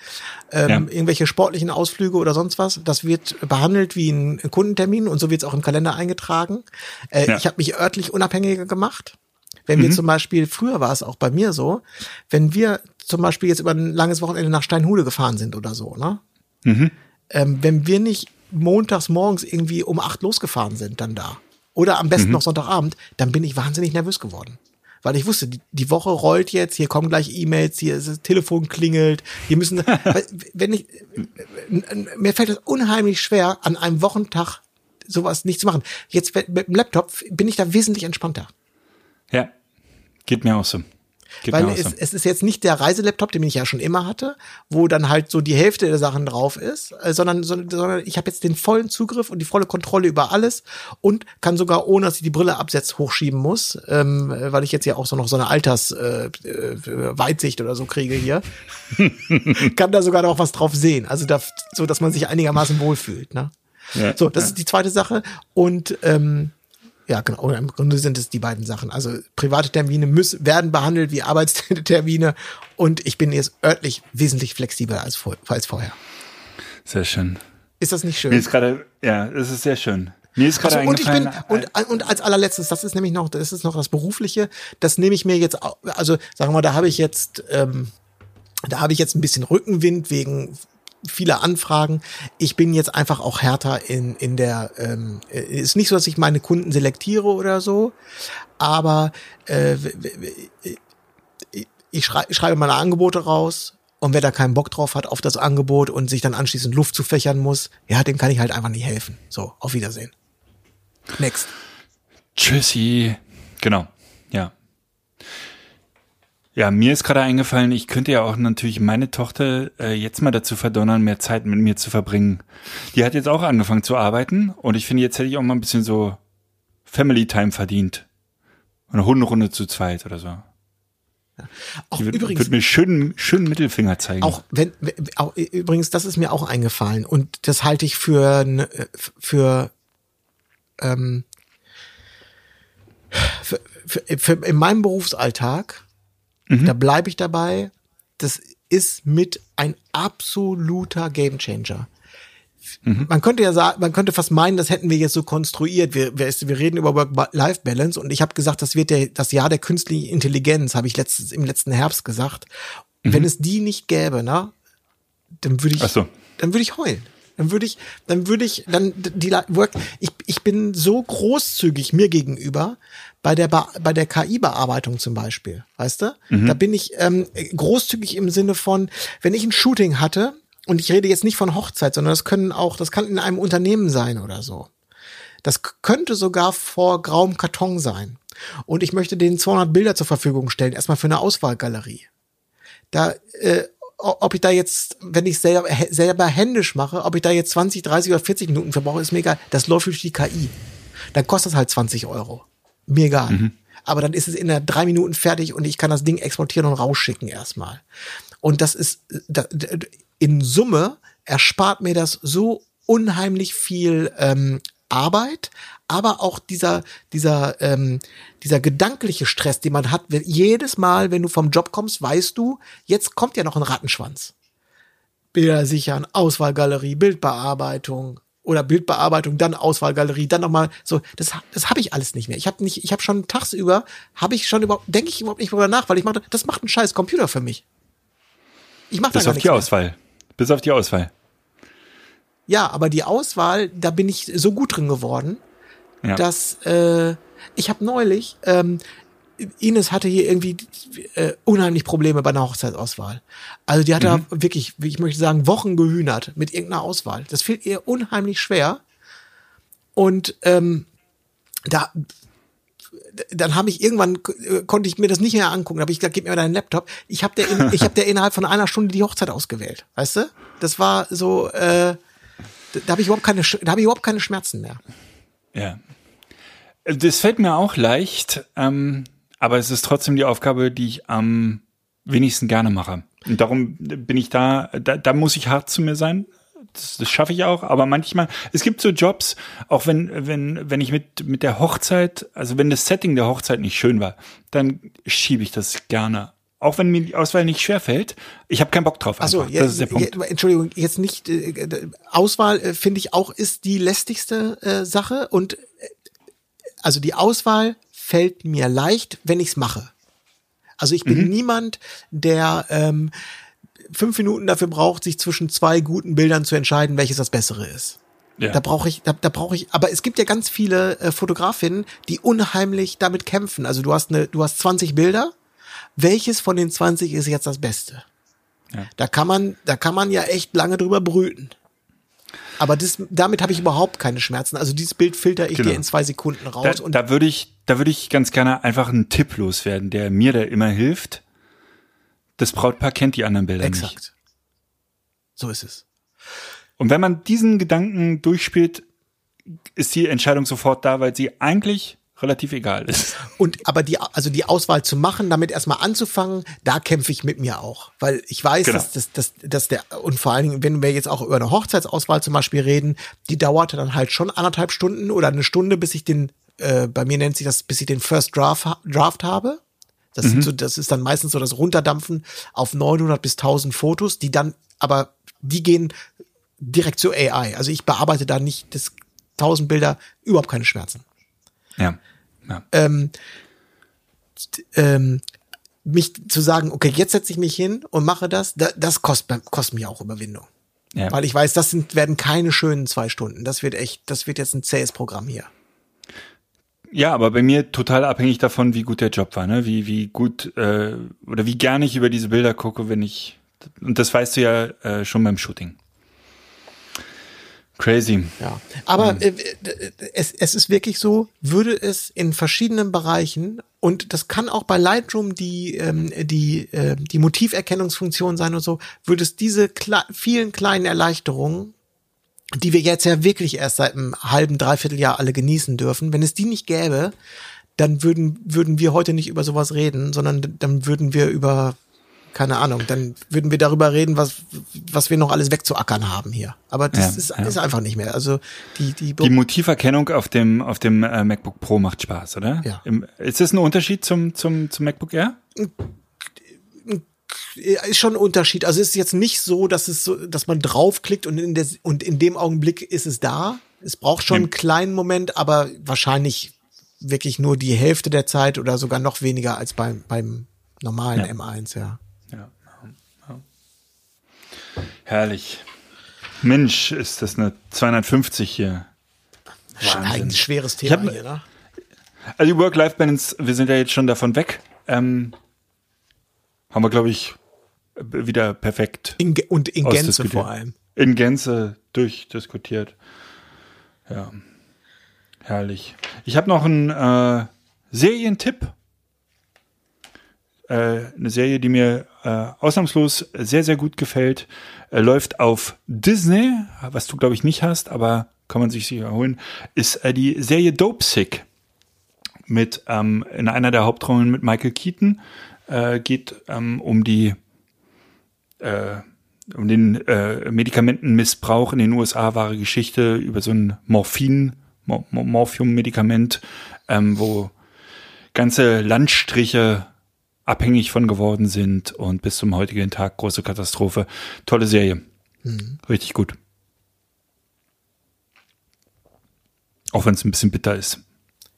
Ähm, Ja. Irgendwelche sportlichen Ausflüge oder sonst was. Das wird behandelt wie ein Kundentermin und so wird es auch im Kalender eingetragen. Äh, Ja. Ich habe mich örtlich unabhängiger gemacht. Wenn wir zum Beispiel, früher war es auch bei mir so, wenn wir zum Beispiel jetzt über ein langes Wochenende nach Steinhude gefahren sind oder so, ne? Ähm, wenn wir nicht montags morgens irgendwie um acht losgefahren sind, dann da. Oder am besten noch Sonntagabend, dann bin ich wahnsinnig nervös geworden. Weil ich wusste, die, die Woche rollt jetzt, hier kommen gleich E-Mails, hier ist das Telefon klingelt, hier müssen, wenn ich, mir fällt es unheimlich schwer, an einem Wochentag sowas nicht zu machen. Jetzt mit dem Laptop bin ich da wesentlich entspannter. Ja. Geht mir auch so. Geht Weil es, so. es ist jetzt nicht der Reiselaptop, den ich ja schon immer hatte, wo dann halt so die Hälfte der Sachen drauf ist, äh, sondern, sondern, sondern ich habe jetzt den vollen Zugriff und die volle Kontrolle über alles und kann sogar, ohne dass ich die Brille absetzt, hochschieben muss, ähm, äh, weil ich jetzt ja auch so noch so eine Alters-Weitsicht äh, Weitsicht oder so kriege hier, kann da sogar noch was drauf sehen. Also da, so, dass man sich einigermaßen wohlfühlt. Ne? Ja, So, das ist die zweite Sache. Und ähm, ja, genau. Und im Grunde sind es die beiden Sachen. Also private Termine müssen, werden behandelt wie Arbeitstermine und ich bin jetzt örtlich wesentlich flexibler als, vor, als vorher. Sehr schön. Ist das nicht schön? Mir ist gerade, ja, das ist sehr schön. Mir ist gerade Also, und ich bin und, und als allerletztes, das ist nämlich noch, das ist noch das berufliche, das nehme ich mir jetzt, also sagen wir mal, da habe ich jetzt, ähm, da habe ich jetzt ein bisschen Rückenwind wegen vieler Anfragen. Ich bin jetzt einfach auch härter in in der, ähm, äh, ist nicht so, dass ich meine Kunden selektiere oder so, aber äh, w- ich schrei schreibe meine Angebote raus. Und wer da keinen Bock drauf hat auf das Angebot und sich dann anschließend Luft zufächern muss, ja, dem kann ich halt einfach nicht helfen. So, auf Wiedersehen. Next. Tschüssi. Genau, ja. Ja, mir ist gerade eingefallen, ich könnte ja auch natürlich meine Tochter äh, jetzt mal dazu verdonnern, mehr Zeit mit mir zu verbringen. Die hat jetzt auch angefangen zu arbeiten und ich finde, jetzt hätte ich auch mal ein bisschen so Family Time verdient. Eine Hunderunde zu zweit oder so. Auch Die wird, übrigens, wird mir schön, schön Mittelfinger zeigen. auch wenn, auch, übrigens, das ist mir auch eingefallen und das halte ich für, ne- für, ähm, für, für, für in meinem Berufsalltag, da bleibe ich dabei, das ist mit ein absoluter Gamechanger. Man könnte ja sagen, man könnte fast meinen, das hätten wir jetzt so konstruiert. Wir, wir, wir reden über Work-Life-Balance und ich habe gesagt, das wird der, das Jahr der künstlichen Intelligenz, habe ich letztes, im letzten Herbst gesagt. Wenn es die nicht gäbe, na, dann würde ich, so. dann würde ich heulen. Dann würde ich, dann würde ich, dann die Work, ich, ich bin so großzügig mir gegenüber bei der Be bei der KI-Bearbeitung zum Beispiel, weißt du? Da bin ich ähm, großzügig im Sinne von, wenn ich ein Shooting hatte und ich rede jetzt nicht von Hochzeit, sondern das können auch, das kann in einem Unternehmen sein oder so. Das könnte sogar vor grauem Karton sein. Und ich möchte denen 200 Bilder zur Verfügung stellen, erstmal für eine Auswahlgalerie. Da, äh, ob ich da jetzt, wenn ich selber, selber händisch mache, ob ich da jetzt 20, 30 oder 40 Minuten verbrauche, ist mir egal. Das läuft durch die KI. Dann kostet es halt 20 Euro. Mir egal. Aber dann ist es in der drei Minuten fertig und ich kann das Ding exportieren und rausschicken erstmal. Und das ist, in Summe erspart mir das so unheimlich viel ähm, Arbeit, aber auch dieser, dieser, ähm, dieser gedankliche Stress, den man hat, wenn- jedes Mal, wenn du vom Job kommst, weißt du, jetzt kommt ja noch ein Rattenschwanz. Bilder sichern, Auswahlgalerie, Bildbearbeitung oder Bildbearbeitung, dann Auswahlgalerie, dann nochmal so, das, das habe ich alles nicht mehr. Ich habe nicht, ich habe schon tagsüber, habe ich schon überhaupt, denke ich überhaupt nicht drüber nach, weil ich mache, das macht ein scheiß Computer für mich. Ich mache da Bis gar auf die. Auswahl. Bis auf die Auswahl. Ja, aber die Auswahl, da bin ich so gut drin geworden, Ja. dass äh, ich habe neulich, ähm, Ines hatte hier irgendwie äh, unheimlich Probleme bei einer Hochzeitsauswahl. Also die hat da wirklich, wie ich möchte sagen, Wochen gehühnert mit irgendeiner Auswahl. Das fiel ihr unheimlich schwer. Und ähm, da dann habe ich irgendwann äh, konnte ich mir das nicht mehr angucken. Da habe ich gesagt, gib mir mal deinen Laptop. Ich habe der in, ich habe der innerhalb von einer Stunde die Hochzeit ausgewählt, weißt du? Das war so äh, da habe ich überhaupt keine da habe ich überhaupt keine Schmerzen mehr. Ja. Das fällt mir auch leicht, ähm, aber es ist trotzdem die Aufgabe, die ich am wenigsten gerne mache. Und darum bin ich da, da, da muss ich hart zu mir sein. Das, das schaffe ich auch, aber manchmal, es gibt so Jobs, auch wenn, wenn, wenn ich mit, mit der Hochzeit, also wenn das Setting der Hochzeit nicht schön war, dann schiebe ich das gerne. Auch wenn mir die Auswahl nicht schwer fällt, ich habe keinen Bock drauf. Also einfach. das ist der Punkt. Entschuldigung, jetzt nicht äh, äh, Auswahl äh, finde ich auch ist die lästigste äh, Sache und äh, also die Auswahl fällt mir leicht, wenn ich's mache. Also ich Mhm. bin niemand, der ähm, fünf Minuten dafür braucht, sich zwischen zwei guten Bildern zu entscheiden, welches das bessere ist. Ja. Da brauche ich, da, da brauche ich, aber es gibt ja ganz viele äh, Fotografinnen, die unheimlich damit kämpfen. Also du hast eine, du hast 20 Bilder. Welches von den 20 ist jetzt das Beste? Ja. Da kann man, da kann man ja echt lange drüber brüten. Aber das, damit habe ich überhaupt keine Schmerzen. Also dieses Bild filter ich Genau. dir in zwei Sekunden raus Da, und da würde ich, da würde ich ganz gerne einfach einen Tipp loswerden, der mir da immer hilft. Das Brautpaar kennt die anderen Bilder nicht. exakt. So ist es. Und wenn man diesen Gedanken durchspielt, ist die Entscheidung sofort da, weil sie eigentlich relativ egal ist. Und aber die, also die Auswahl zu machen, damit erstmal anzufangen, da kämpfe ich mit mir auch. Weil ich weiß, Genau. dass, dass, dass, dass der, und vor allen Dingen, wenn wir jetzt auch über eine Hochzeitsauswahl zum Beispiel reden, die dauerte dann halt schon anderthalb Stunden oder eine Stunde, bis ich den, äh, bei mir nennt sich das, bis ich den First Draft, Draft habe. Das, sind so, das ist dann meistens so das Runterdampfen auf 900 bis 1000 Fotos, die dann, aber die gehen direkt zu AI. Also ich bearbeite da nicht das tausend Bilder, überhaupt keine Schmerzen. Ja. ja. Ähm, ähm, mich zu sagen, okay, jetzt setze ich mich hin und mache das, da, das kostet, kostet mir auch Überwindung. ja. Weil ich weiß, das sind, werden keine schönen zwei Stunden. Das wird echt, das wird jetzt ein zähes Programm hier. Ja, aber bei mir total abhängig davon, wie gut der Job war, ne? Wie, wie gut äh, oder wie gerne ich über diese Bilder gucke, wenn ich und das weißt du ja äh, schon beim Shooting. Crazy. Ja. Aber äh, äh, es, es ist wirklich so, würde es in verschiedenen Bereichen und das kann auch bei Lightroom die ähm, die äh, die Motiverkennungsfunktion sein und so, würde es diese kle vielen kleinen Erleichterungen, die wir jetzt ja wirklich erst seit einem halben Dreivierteljahr alle genießen dürfen, wenn es die nicht gäbe, dann würden würden wir heute nicht über sowas reden, sondern dann würden wir über keine Ahnung, dann würden wir darüber reden, was was wir noch alles wegzuackern haben hier. Aber das Ja, ist, ja. ist einfach nicht mehr. Also die die, Die Motiverkennung auf dem auf dem äh, MacBook Pro macht Spaß, oder? Ja. Im, ist das ein Unterschied zum zum zum MacBook Air? ist schon ein Unterschied. Also es ist jetzt nicht so, dass es so, dass man draufklickt und in der und in dem Augenblick ist es da. Es braucht schon einen kleinen Moment, aber wahrscheinlich wirklich nur die Hälfte der Zeit oder sogar noch weniger als beim beim normalen Ja. M1, ja. Ja. ja. Herrlich. Mensch, ist das eine 250 hier. Wahnsinn. Ein schweres Thema hab- hier, ne? Also die Work-Life-Balance, wir sind ja jetzt schon davon weg. Ähm, haben wir, glaube ich, wieder perfekt In, und in Gänze vor allem. In Gänze durchdiskutiert. Ja. Herrlich. Ich habe noch einen äh, Serientipp. Äh, eine Serie, die mir äh, ausnahmslos sehr, sehr gut gefällt. Äh, läuft auf Disney, was du, glaube ich, nicht hast, aber kann man sich sicher holen, ist äh, die Serie Dope Sick mit ähm, in einer der Hauptrollen mit Michael Keaton. Äh, geht ähm, um die äh, um den äh, Medikamentenmissbrauch in den USA wahre Geschichte über so ein Morphin, Mor Mor- Morphium-Medikament, ähm, wo ganze Landstriche abhängig von geworden sind und bis zum heutigen Tag große Katastrophe. Tolle Serie. Richtig gut. Auch wenn es ein bisschen bitter ist.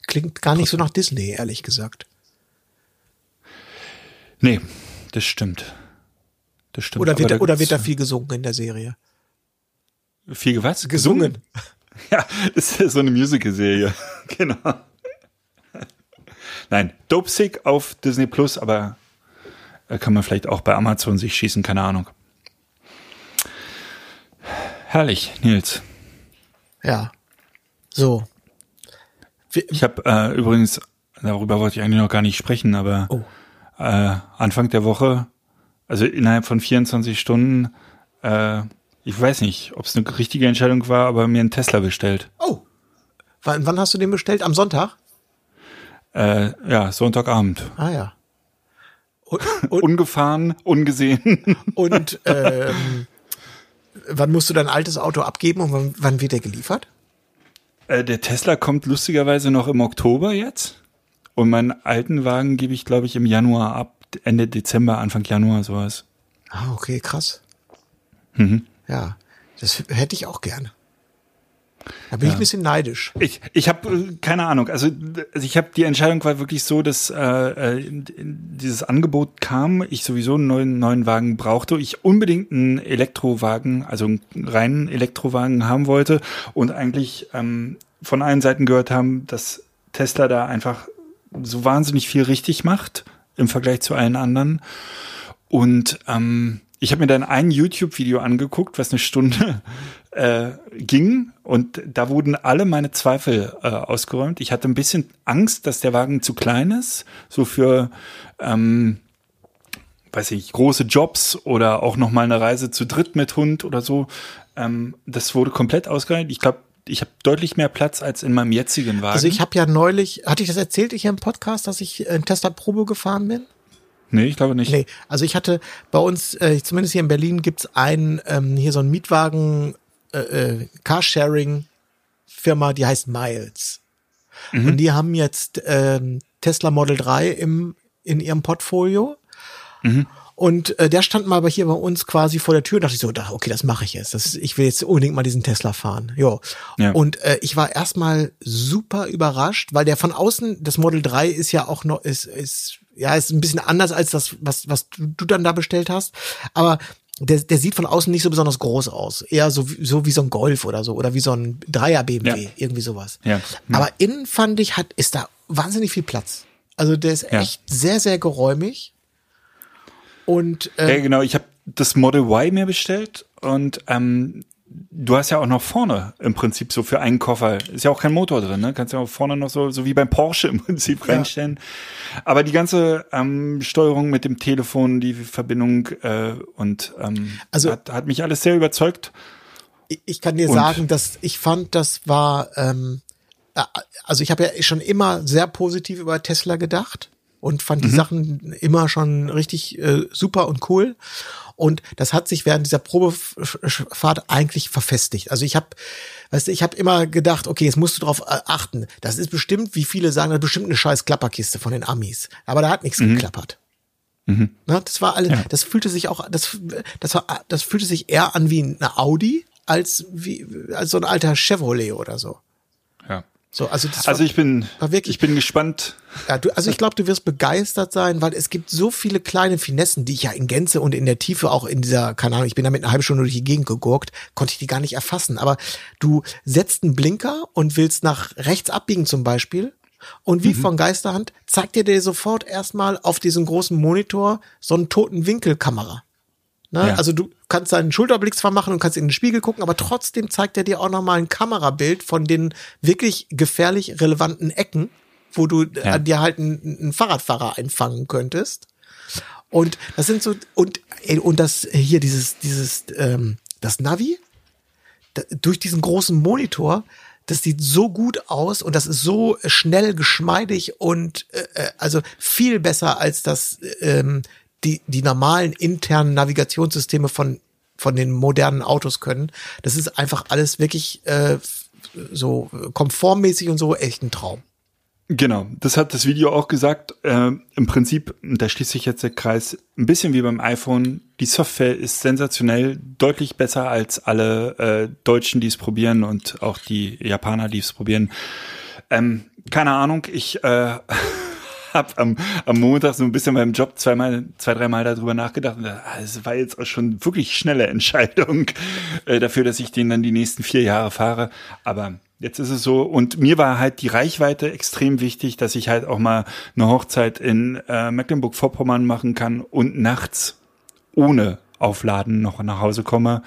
Klingt gar nicht so nach Disney, ehrlich gesagt. Nee, das stimmt. Das stimmt. Oder wird, da oder wird da viel gesungen in der Serie? viel was? Gesungen. Ja, ist ja so eine Musical-Serie. genau. Nein, Dope Sick auf Disney Plus, aber äh, kann man vielleicht auch bei Amazon sich schießen, keine Ahnung. Herrlich, Nils. Ja. So. Wir, Ich habe äh, übrigens, darüber wollte ich eigentlich noch gar nicht sprechen, aber Oh. äh, Anfang der Woche, also innerhalb von 24 Stunden, äh, ich weiß nicht, ob es eine richtige Entscheidung war, aber mir einen Tesla bestellt. oh. Wann, wann hast du den bestellt? Am Sonntag? Äh, ja, Sonntagabend. Ah ja. Und, und, Ungefahren, ungesehen. und ähm, wann musst du dein altes Auto abgeben und wann, wann wird der geliefert? Äh, der Tesla kommt lustigerweise noch im Oktober jetzt. Und meinen alten Wagen gebe ich, glaube ich, im Januar ab. Ende Dezember, Anfang Januar, sowas. Ah, okay, krass. Mhm. Ja, das hätte ich auch gerne. Da bin ich ein bisschen neidisch. Ich, ich habe äh, keine Ahnung. Also, also ich habe die Entscheidung war wirklich so, dass äh, äh, dieses Angebot kam. Ich sowieso einen neuen neuen Wagen brauchte. Ich unbedingt einen Elektrowagen, also einen reinen Elektrowagen haben wollte und eigentlich ähm, von allen Seiten gehört haben, dass Tesla da einfach so wahnsinnig viel richtig macht im Vergleich zu allen anderen. Und ähm, ich habe mir dann ein YouTube-Video angeguckt, was eine Stunde äh, ging. Und da wurden alle meine Zweifel äh, ausgeräumt. Ich hatte ein bisschen Angst, dass der Wagen zu klein ist, so für, ähm, weiß ich, große Jobs oder auch noch mal eine Reise zu dritt mit Hund oder so. Ähm, das wurde komplett ausgereicht. Ich glaube, ich habe deutlich mehr Platz als in meinem jetzigen Wagen. Also ich habe ja neulich, hatte ich das erzählt, ich im Podcast, dass ich in Tesla Probe gefahren bin? nee, ich glaube nicht. Nee, also ich hatte bei uns, äh, zumindest hier in Berlin, gibt's einen, ähm, hier so einen Mietwagen, äh, äh, Carsharing-Firma, die heißt Miles. Und die haben jetzt ähm, Tesla Model 3 im, in ihrem Portfolio. Und äh, der stand mal aber hier bei uns quasi vor der Tür. dachte ich so, da, okay, das mache ich jetzt. Das, ich will jetzt unbedingt mal diesen Tesla fahren. Jo. Ja. Und äh, ich war erstmal super überrascht, weil der von außen, das Model 3 ist ja auch noch, ist, ist, ja, ist ein bisschen anders als das, was, was du, du dann da bestellt hast. Aber der, der sieht von außen nicht so besonders groß aus. Eher so, wie- so wie so ein Golf oder so. Oder wie so ein Dreier BMW, Ja. irgendwie sowas. Ja. Aber innen fand ich, hat, ist da wahnsinnig viel Platz. Also der ist Ja. echt sehr, sehr geräumig. Und Ja, äh, genau. Ich habe das Model Y mir bestellt und ähm, du hast ja auch noch vorne im Prinzip so für einen Koffer. Ist ja auch kein Motor drin, ne? Kannst ja auch vorne noch so, so wie beim Porsche im Prinzip reinstellen. Aber die ganze ähm, Steuerung mit dem Telefon, die Verbindung äh, und ähm, Also- hat, hat mich alles sehr überzeugt. ich- ich kann dir Und- sagen, dass ich fand, das war, ähm, äh, also ich habe ja schon immer sehr positiv über Tesla gedacht und fand Mhm. die Sachen immer schon richtig äh, super und cool. Und das hat sich während dieser Probefahrt eigentlich verfestigt. Also ich habe, weißt du, ich habe immer gedacht, okay, jetzt musst du darauf achten. Das ist bestimmt, wie viele sagen, das ist bestimmt eine scheiß Klapperkiste von den Amis. Aber da hat nichts Mhm. geklappert. Ne, das war alles, das fühlte sich auch, das, das war, das fühlte sich eher an wie eine Audi als wie, als so ein alter Chevrolet oder so. So, also Also war, ich bin, wirklich- ich bin gespannt. ja, du, also ich glaube, du wirst begeistert sein, weil es gibt so viele kleine Finessen, die ich ja in Gänze und in der Tiefe auch in dieser, keine Ahnung, ich bin damit eine halbe Stunde durch die Gegend gegurkt, konnte ich die gar nicht erfassen. Aber du setzt einen Blinker und willst nach rechts abbiegen zum Beispiel. Und wie von Geisterhand zeigt dir der sofort erstmal auf diesem großen Monitor so einen toten Winkelkamera. Ne? Ja. Also du kannst deinen Schulterblick zwar machen und kannst in den Spiegel gucken, aber trotzdem zeigt er dir auch nochmal ein Kamerabild von den wirklich gefährlich relevanten Ecken, wo du Ja. äh, dir halt einen, einen Fahrradfahrer einfangen könntest. Und das sind so, und, ey, und das hier, dieses, dieses, ähm, das Navi, da, durch diesen großen Monitor, das sieht so gut aus und das ist so schnell, geschmeidig und äh, äh, also viel besser als das ähm, die die normalen internen Navigationssysteme von von den modernen Autos können. Das ist einfach alles wirklich äh, so komfortmäßig und so echt ein Traum. Genau, das hat das Video auch gesagt. Äh, Im Prinzip, da schließt sich jetzt der Kreis, ein bisschen wie beim iPhone. Die Software ist sensationell, deutlich besser als alle äh, Deutschen, die es probieren und auch die Japaner, die es probieren. Ähm, keine Ahnung, ich äh, habe am, am Montag so ein bisschen beim Job zweimal, zwei, dreimal darüber nachgedacht. Dachte, ah, es war jetzt auch schon wirklich schnelle Entscheidung äh, dafür, dass ich den dann die nächsten vier Jahre fahre. Aber jetzt ist es so. Und mir war halt die Reichweite extrem wichtig, dass ich halt auch mal eine Hochzeit in äh, Mecklenburg-Vorpommern machen kann und nachts ohne Aufladen noch nach Hause komme,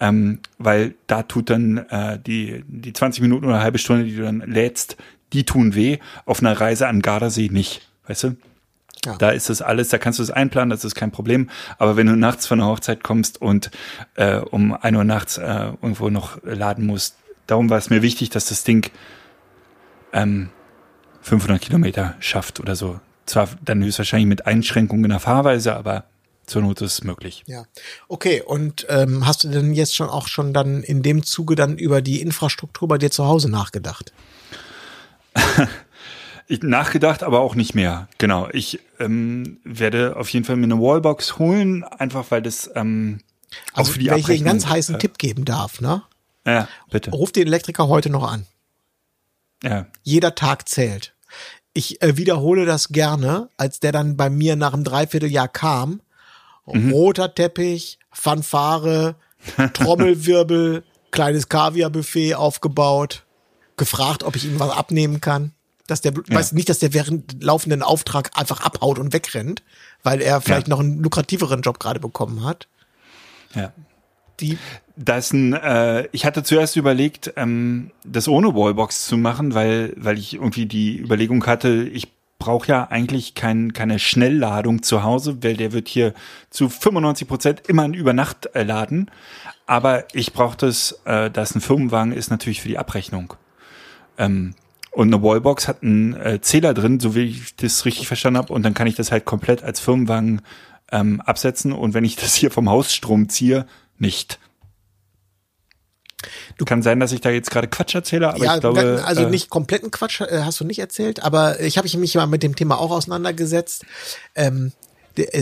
ähm, weil da tut dann äh, die, die 20 Minuten oder halbe Stunde, die du dann lädst, die tun weh, auf einer Reise an Gardasee nicht, weißt du? Ja. Da ist das alles, da kannst du es einplanen, das ist kein Problem. Aber wenn du nachts von einer Hochzeit kommst und äh, um ein Uhr nachts äh, irgendwo noch laden musst, darum war es mir wichtig, dass das Ding ähm, 500 Kilometer schafft oder so. Zwar dann höchstwahrscheinlich mit Einschränkungen in der Fahrweise, aber zur Not ist es möglich. Ja. Okay, und ähm, hast du denn jetzt schon auch schon dann in dem Zuge dann über die Infrastruktur bei dir zu Hause nachgedacht? Ich nachgedacht, aber auch nicht mehr. Genau. Ich ähm, werde auf jeden Fall mir eine Wallbox holen, einfach weil das ähm, Also auch für die wenn ich dir einen ganz heißen äh, Tipp geben darf, ne? Ja, bitte. Ruf den Elektriker heute noch an. Ja. Jeder Tag zählt. Ich äh, wiederhole das gerne, als der dann bei mir nach einem Dreivierteljahr kam. Mhm. Roter Teppich, Fanfare, Trommelwirbel, kleines Kaviarbuffet aufgebaut, gefragt, ob ich ihm was abnehmen kann. Dass der, weiß nicht, dass der während laufenden Auftrag einfach abhaut und wegrennt, weil er vielleicht Ja. noch einen lukrativeren Job gerade bekommen hat. ja. Die, Da ist ein, äh, ich hatte zuerst überlegt, ähm, das ohne Wallbox zu machen, weil, weil ich irgendwie die Überlegung hatte, ich brauche ja eigentlich kein, keine Schnellladung zu Hause, weil der wird hier zu 95 Prozent immer über Nacht äh, laden. Aber ich brauche das, äh, da es ein Firmenwagen ist, natürlich für die Abrechnung. Ähm, und eine Wallbox hat einen äh, Zähler drin, so wie ich das richtig verstanden habe. Und dann kann ich das halt komplett als Firmenwagen ähm, absetzen. Und wenn ich das hier vom Hausstrom ziehe, nicht. Du kann sein, dass ich da jetzt gerade Quatsch erzähle, aber ja, ich glaube. also äh, nicht kompletten Quatsch äh, hast du nicht erzählt, aber ich habe mich mal mit dem Thema auch auseinandergesetzt. Ähm,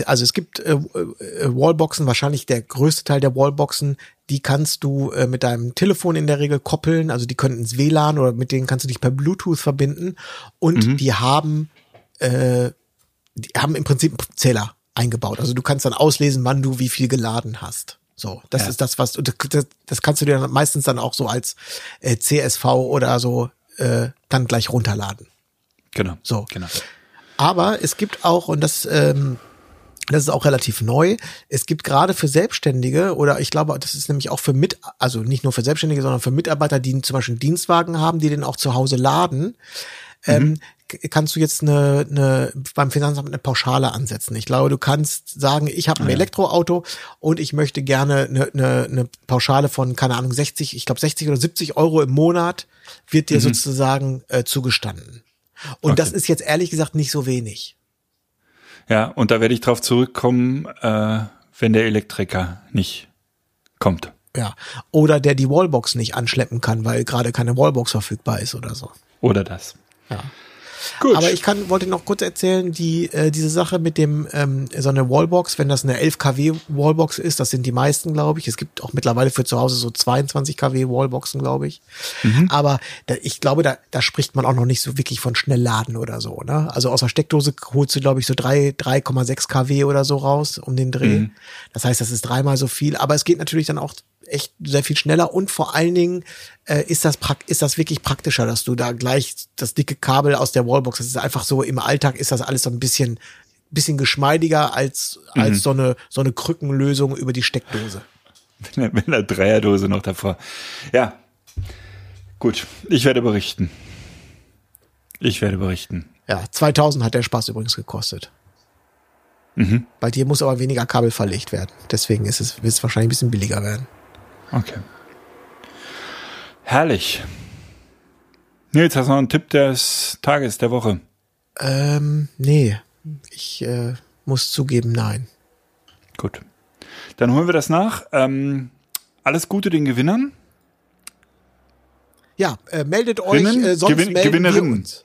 Also es gibt äh, äh, Wallboxen, wahrscheinlich der größte Teil der Wallboxen, die kannst du äh, mit deinem Telefon in der Regel koppeln, also die können ins WLAN oder mit denen kannst du dich per Bluetooth verbinden und die haben äh, die haben im Prinzip einen Zähler eingebaut. Also du kannst dann auslesen, wann du wie viel geladen hast. So, das Ja. ist das, was das, das kannst du dir dann meistens dann auch so als äh, CSV oder so äh, dann gleich runterladen. Genau. So. Genau. Aber es gibt auch, und das, ähm, das ist auch relativ neu, es gibt gerade für Selbstständige oder ich glaube, das ist nämlich auch für mit, also nicht nur für Selbstständige, sondern für Mitarbeiter, die zum Beispiel einen Dienstwagen haben, die den auch zu Hause laden, ähm, k- kannst du jetzt eine, eine beim Finanzamt eine Pauschale ansetzen. Ich glaube, du kannst sagen, ich habe ein Elektroauto und ich möchte gerne eine, eine, eine Pauschale von, keine Ahnung, 60, ich glaube 60 oder 70 Euro im Monat wird dir sozusagen äh, zugestanden. Und das ist jetzt ehrlich gesagt nicht so wenig. Ja, und da werde ich drauf zurückkommen, äh, wenn der Elektriker nicht kommt. Ja. Oder der die Wallbox nicht anschleppen kann, weil gerade keine Wallbox verfügbar ist oder so. Oder das. Ja. Gut. Aber ich kann, wollte noch kurz erzählen, die, äh, diese Sache mit dem, ähm, so eine Wallbox, wenn das eine 11 kW Wallbox ist, das sind die meisten, glaube ich. Es gibt auch mittlerweile für zu Hause so 22 kW Wallboxen, glaube ich. Aber da, ich glaube, da, da spricht man auch noch nicht so wirklich von Schnellladen oder so, ne? Also aus der Steckdose holst du, glaube ich, so drei 3,6 kW oder so raus um den Dreh. Das heißt, das ist dreimal so viel. Aber es geht natürlich dann auch echt sehr viel schneller und vor allen Dingen äh, ist das ist das wirklich praktischer, dass du da gleich das dicke Kabel aus der Wallbox, das ist einfach so im Alltag ist das alles so ein bisschen bisschen geschmeidiger als als so eine so eine Krückenlösung über die Steckdose. mit einer Dreierdose noch davor. Ja. Gut. Ich werde berichten. Ich werde berichten. Ja, 2000 hat der Spaß übrigens gekostet. Bei dir muss aber weniger Kabel verlegt werden. Deswegen ist es, wird es wahrscheinlich ein bisschen billiger werden. Okay. Herrlich. Nils, hast du noch einen Tipp des Tages, der Woche? Ähm, nee. Ich äh, muss zugeben, nein. Gut. Dann holen wir das nach. Ähm, alles Gute den Gewinnern. Ja, äh, meldet euch, äh, sonst Gewinn- melden wir Gewinnerinnen. uns.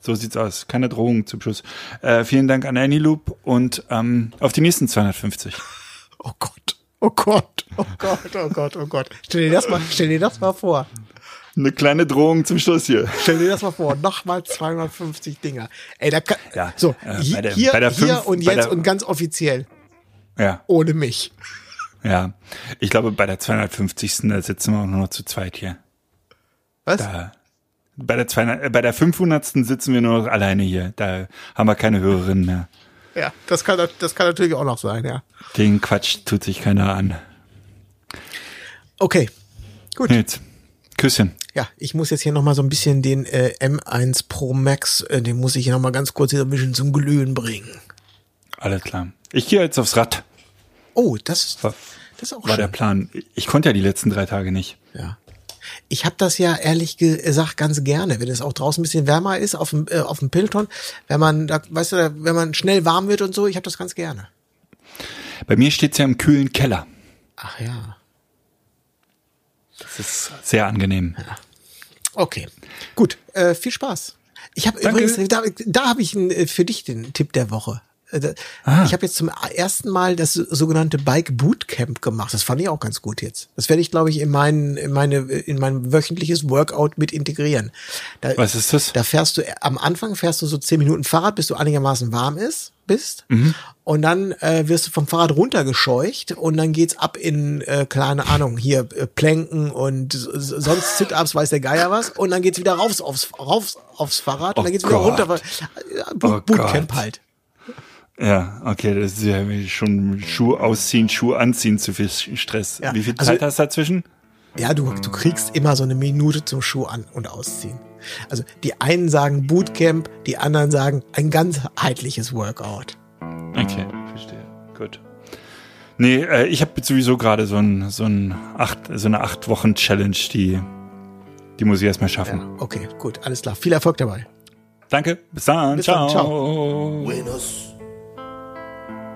So sieht's aus. Keine Drohung zum Schluss. Äh, vielen Dank an Anyloop und ähm, auf die nächsten 250. Oh Gott, oh Gott, oh Gott, oh Gott, oh Gott. Stell dir das mal, stell dir das mal vor. Eine kleine Drohung zum Schluss hier. Stell dir das mal vor. Nochmal 250 Dinger. Ey, da kann, Ja, so, äh, bei der- hier, bei der hier fünf- und bei jetzt der- und ganz offiziell. Ja, Ohne mich. ja. Ich glaube, bei der 250. da sitzen wir auch nur noch zu zweit hier. Was? Da, bei der 200, äh, bei der 500. sitzen wir nur noch alleine hier. Da haben wir keine Hörerinnen mehr. Ja, das kann, das kann natürlich auch noch sein, ja. Den Quatsch tut sich keiner an. Okay. Gut. Nils, Küsschen. Ja, ich muss jetzt hier nochmal so ein bisschen den äh, M1 Pro Max, äh, den muss ich hier nochmal ganz kurz hier ein bisschen zum Glühen bringen. Alles klar. Ich gehe jetzt aufs Rad. Oh, das, War, das ist auch war der schön. Plan. Ich konnte ja die letzten drei Tage nicht. Ja. Ich habe das ja ehrlich gesagt ganz gerne, wenn es auch draußen ein bisschen wärmer ist auf dem äh, auf dem Peloton, wenn man da, weißt du, wenn man schnell warm wird und so, ich habe das ganz gerne. Bei mir steht's ja im kühlen Keller. Ach ja. Das ist sehr angenehm. Okay. Gut, äh, viel Spaß. Ich habe übrigens da, da habe ich einen, äh, für dich den Tipp der Woche. Äh, Ah. Ich habe jetzt zum ersten Mal das sogenannte Bike Bootcamp gemacht. Das fand ich auch ganz gut jetzt. Das werde ich, glaube ich, in mein, in meine, in mein wöchentliches Workout mit integrieren. Da, Was ist das? Da fährst du, am Anfang fährst du so zehn Minuten Fahrrad, bis du einigermaßen warm ist, bist. Mhm. Und dann äh, wirst du vom Fahrrad runtergescheucht und dann geht's ab in, äh, keine Ahnung, hier äh, Plänken und sonst Sit-Ups, weiß der Geier was. Und dann geht's wieder raufs aufs, raufs aufs Fahrrad und Oh dann geht's wieder Gott. runter. weil- Ja, Boot, Oh Bootcamp Gott. halt. Ja, okay, das ist ja schon Schuh ausziehen, Schuh anziehen, zu viel Stress. Ja, Wie viel also- Zeit hast du dazwischen? Ja, du, du kriegst immer so eine Minute zum Schuh an und ausziehen. Also die einen sagen Bootcamp, die anderen sagen ein ganzheitliches Workout. Okay, verstehe. Gut. Nee, äh, ich habe sowieso gerade so ein so ein acht so eine acht Wochen Challenge, die die muss ich erstmal schaffen. Ja, okay, gut, alles klar. Viel Erfolg dabei. Danke, bis dann, Bis ciao. dann, Buenos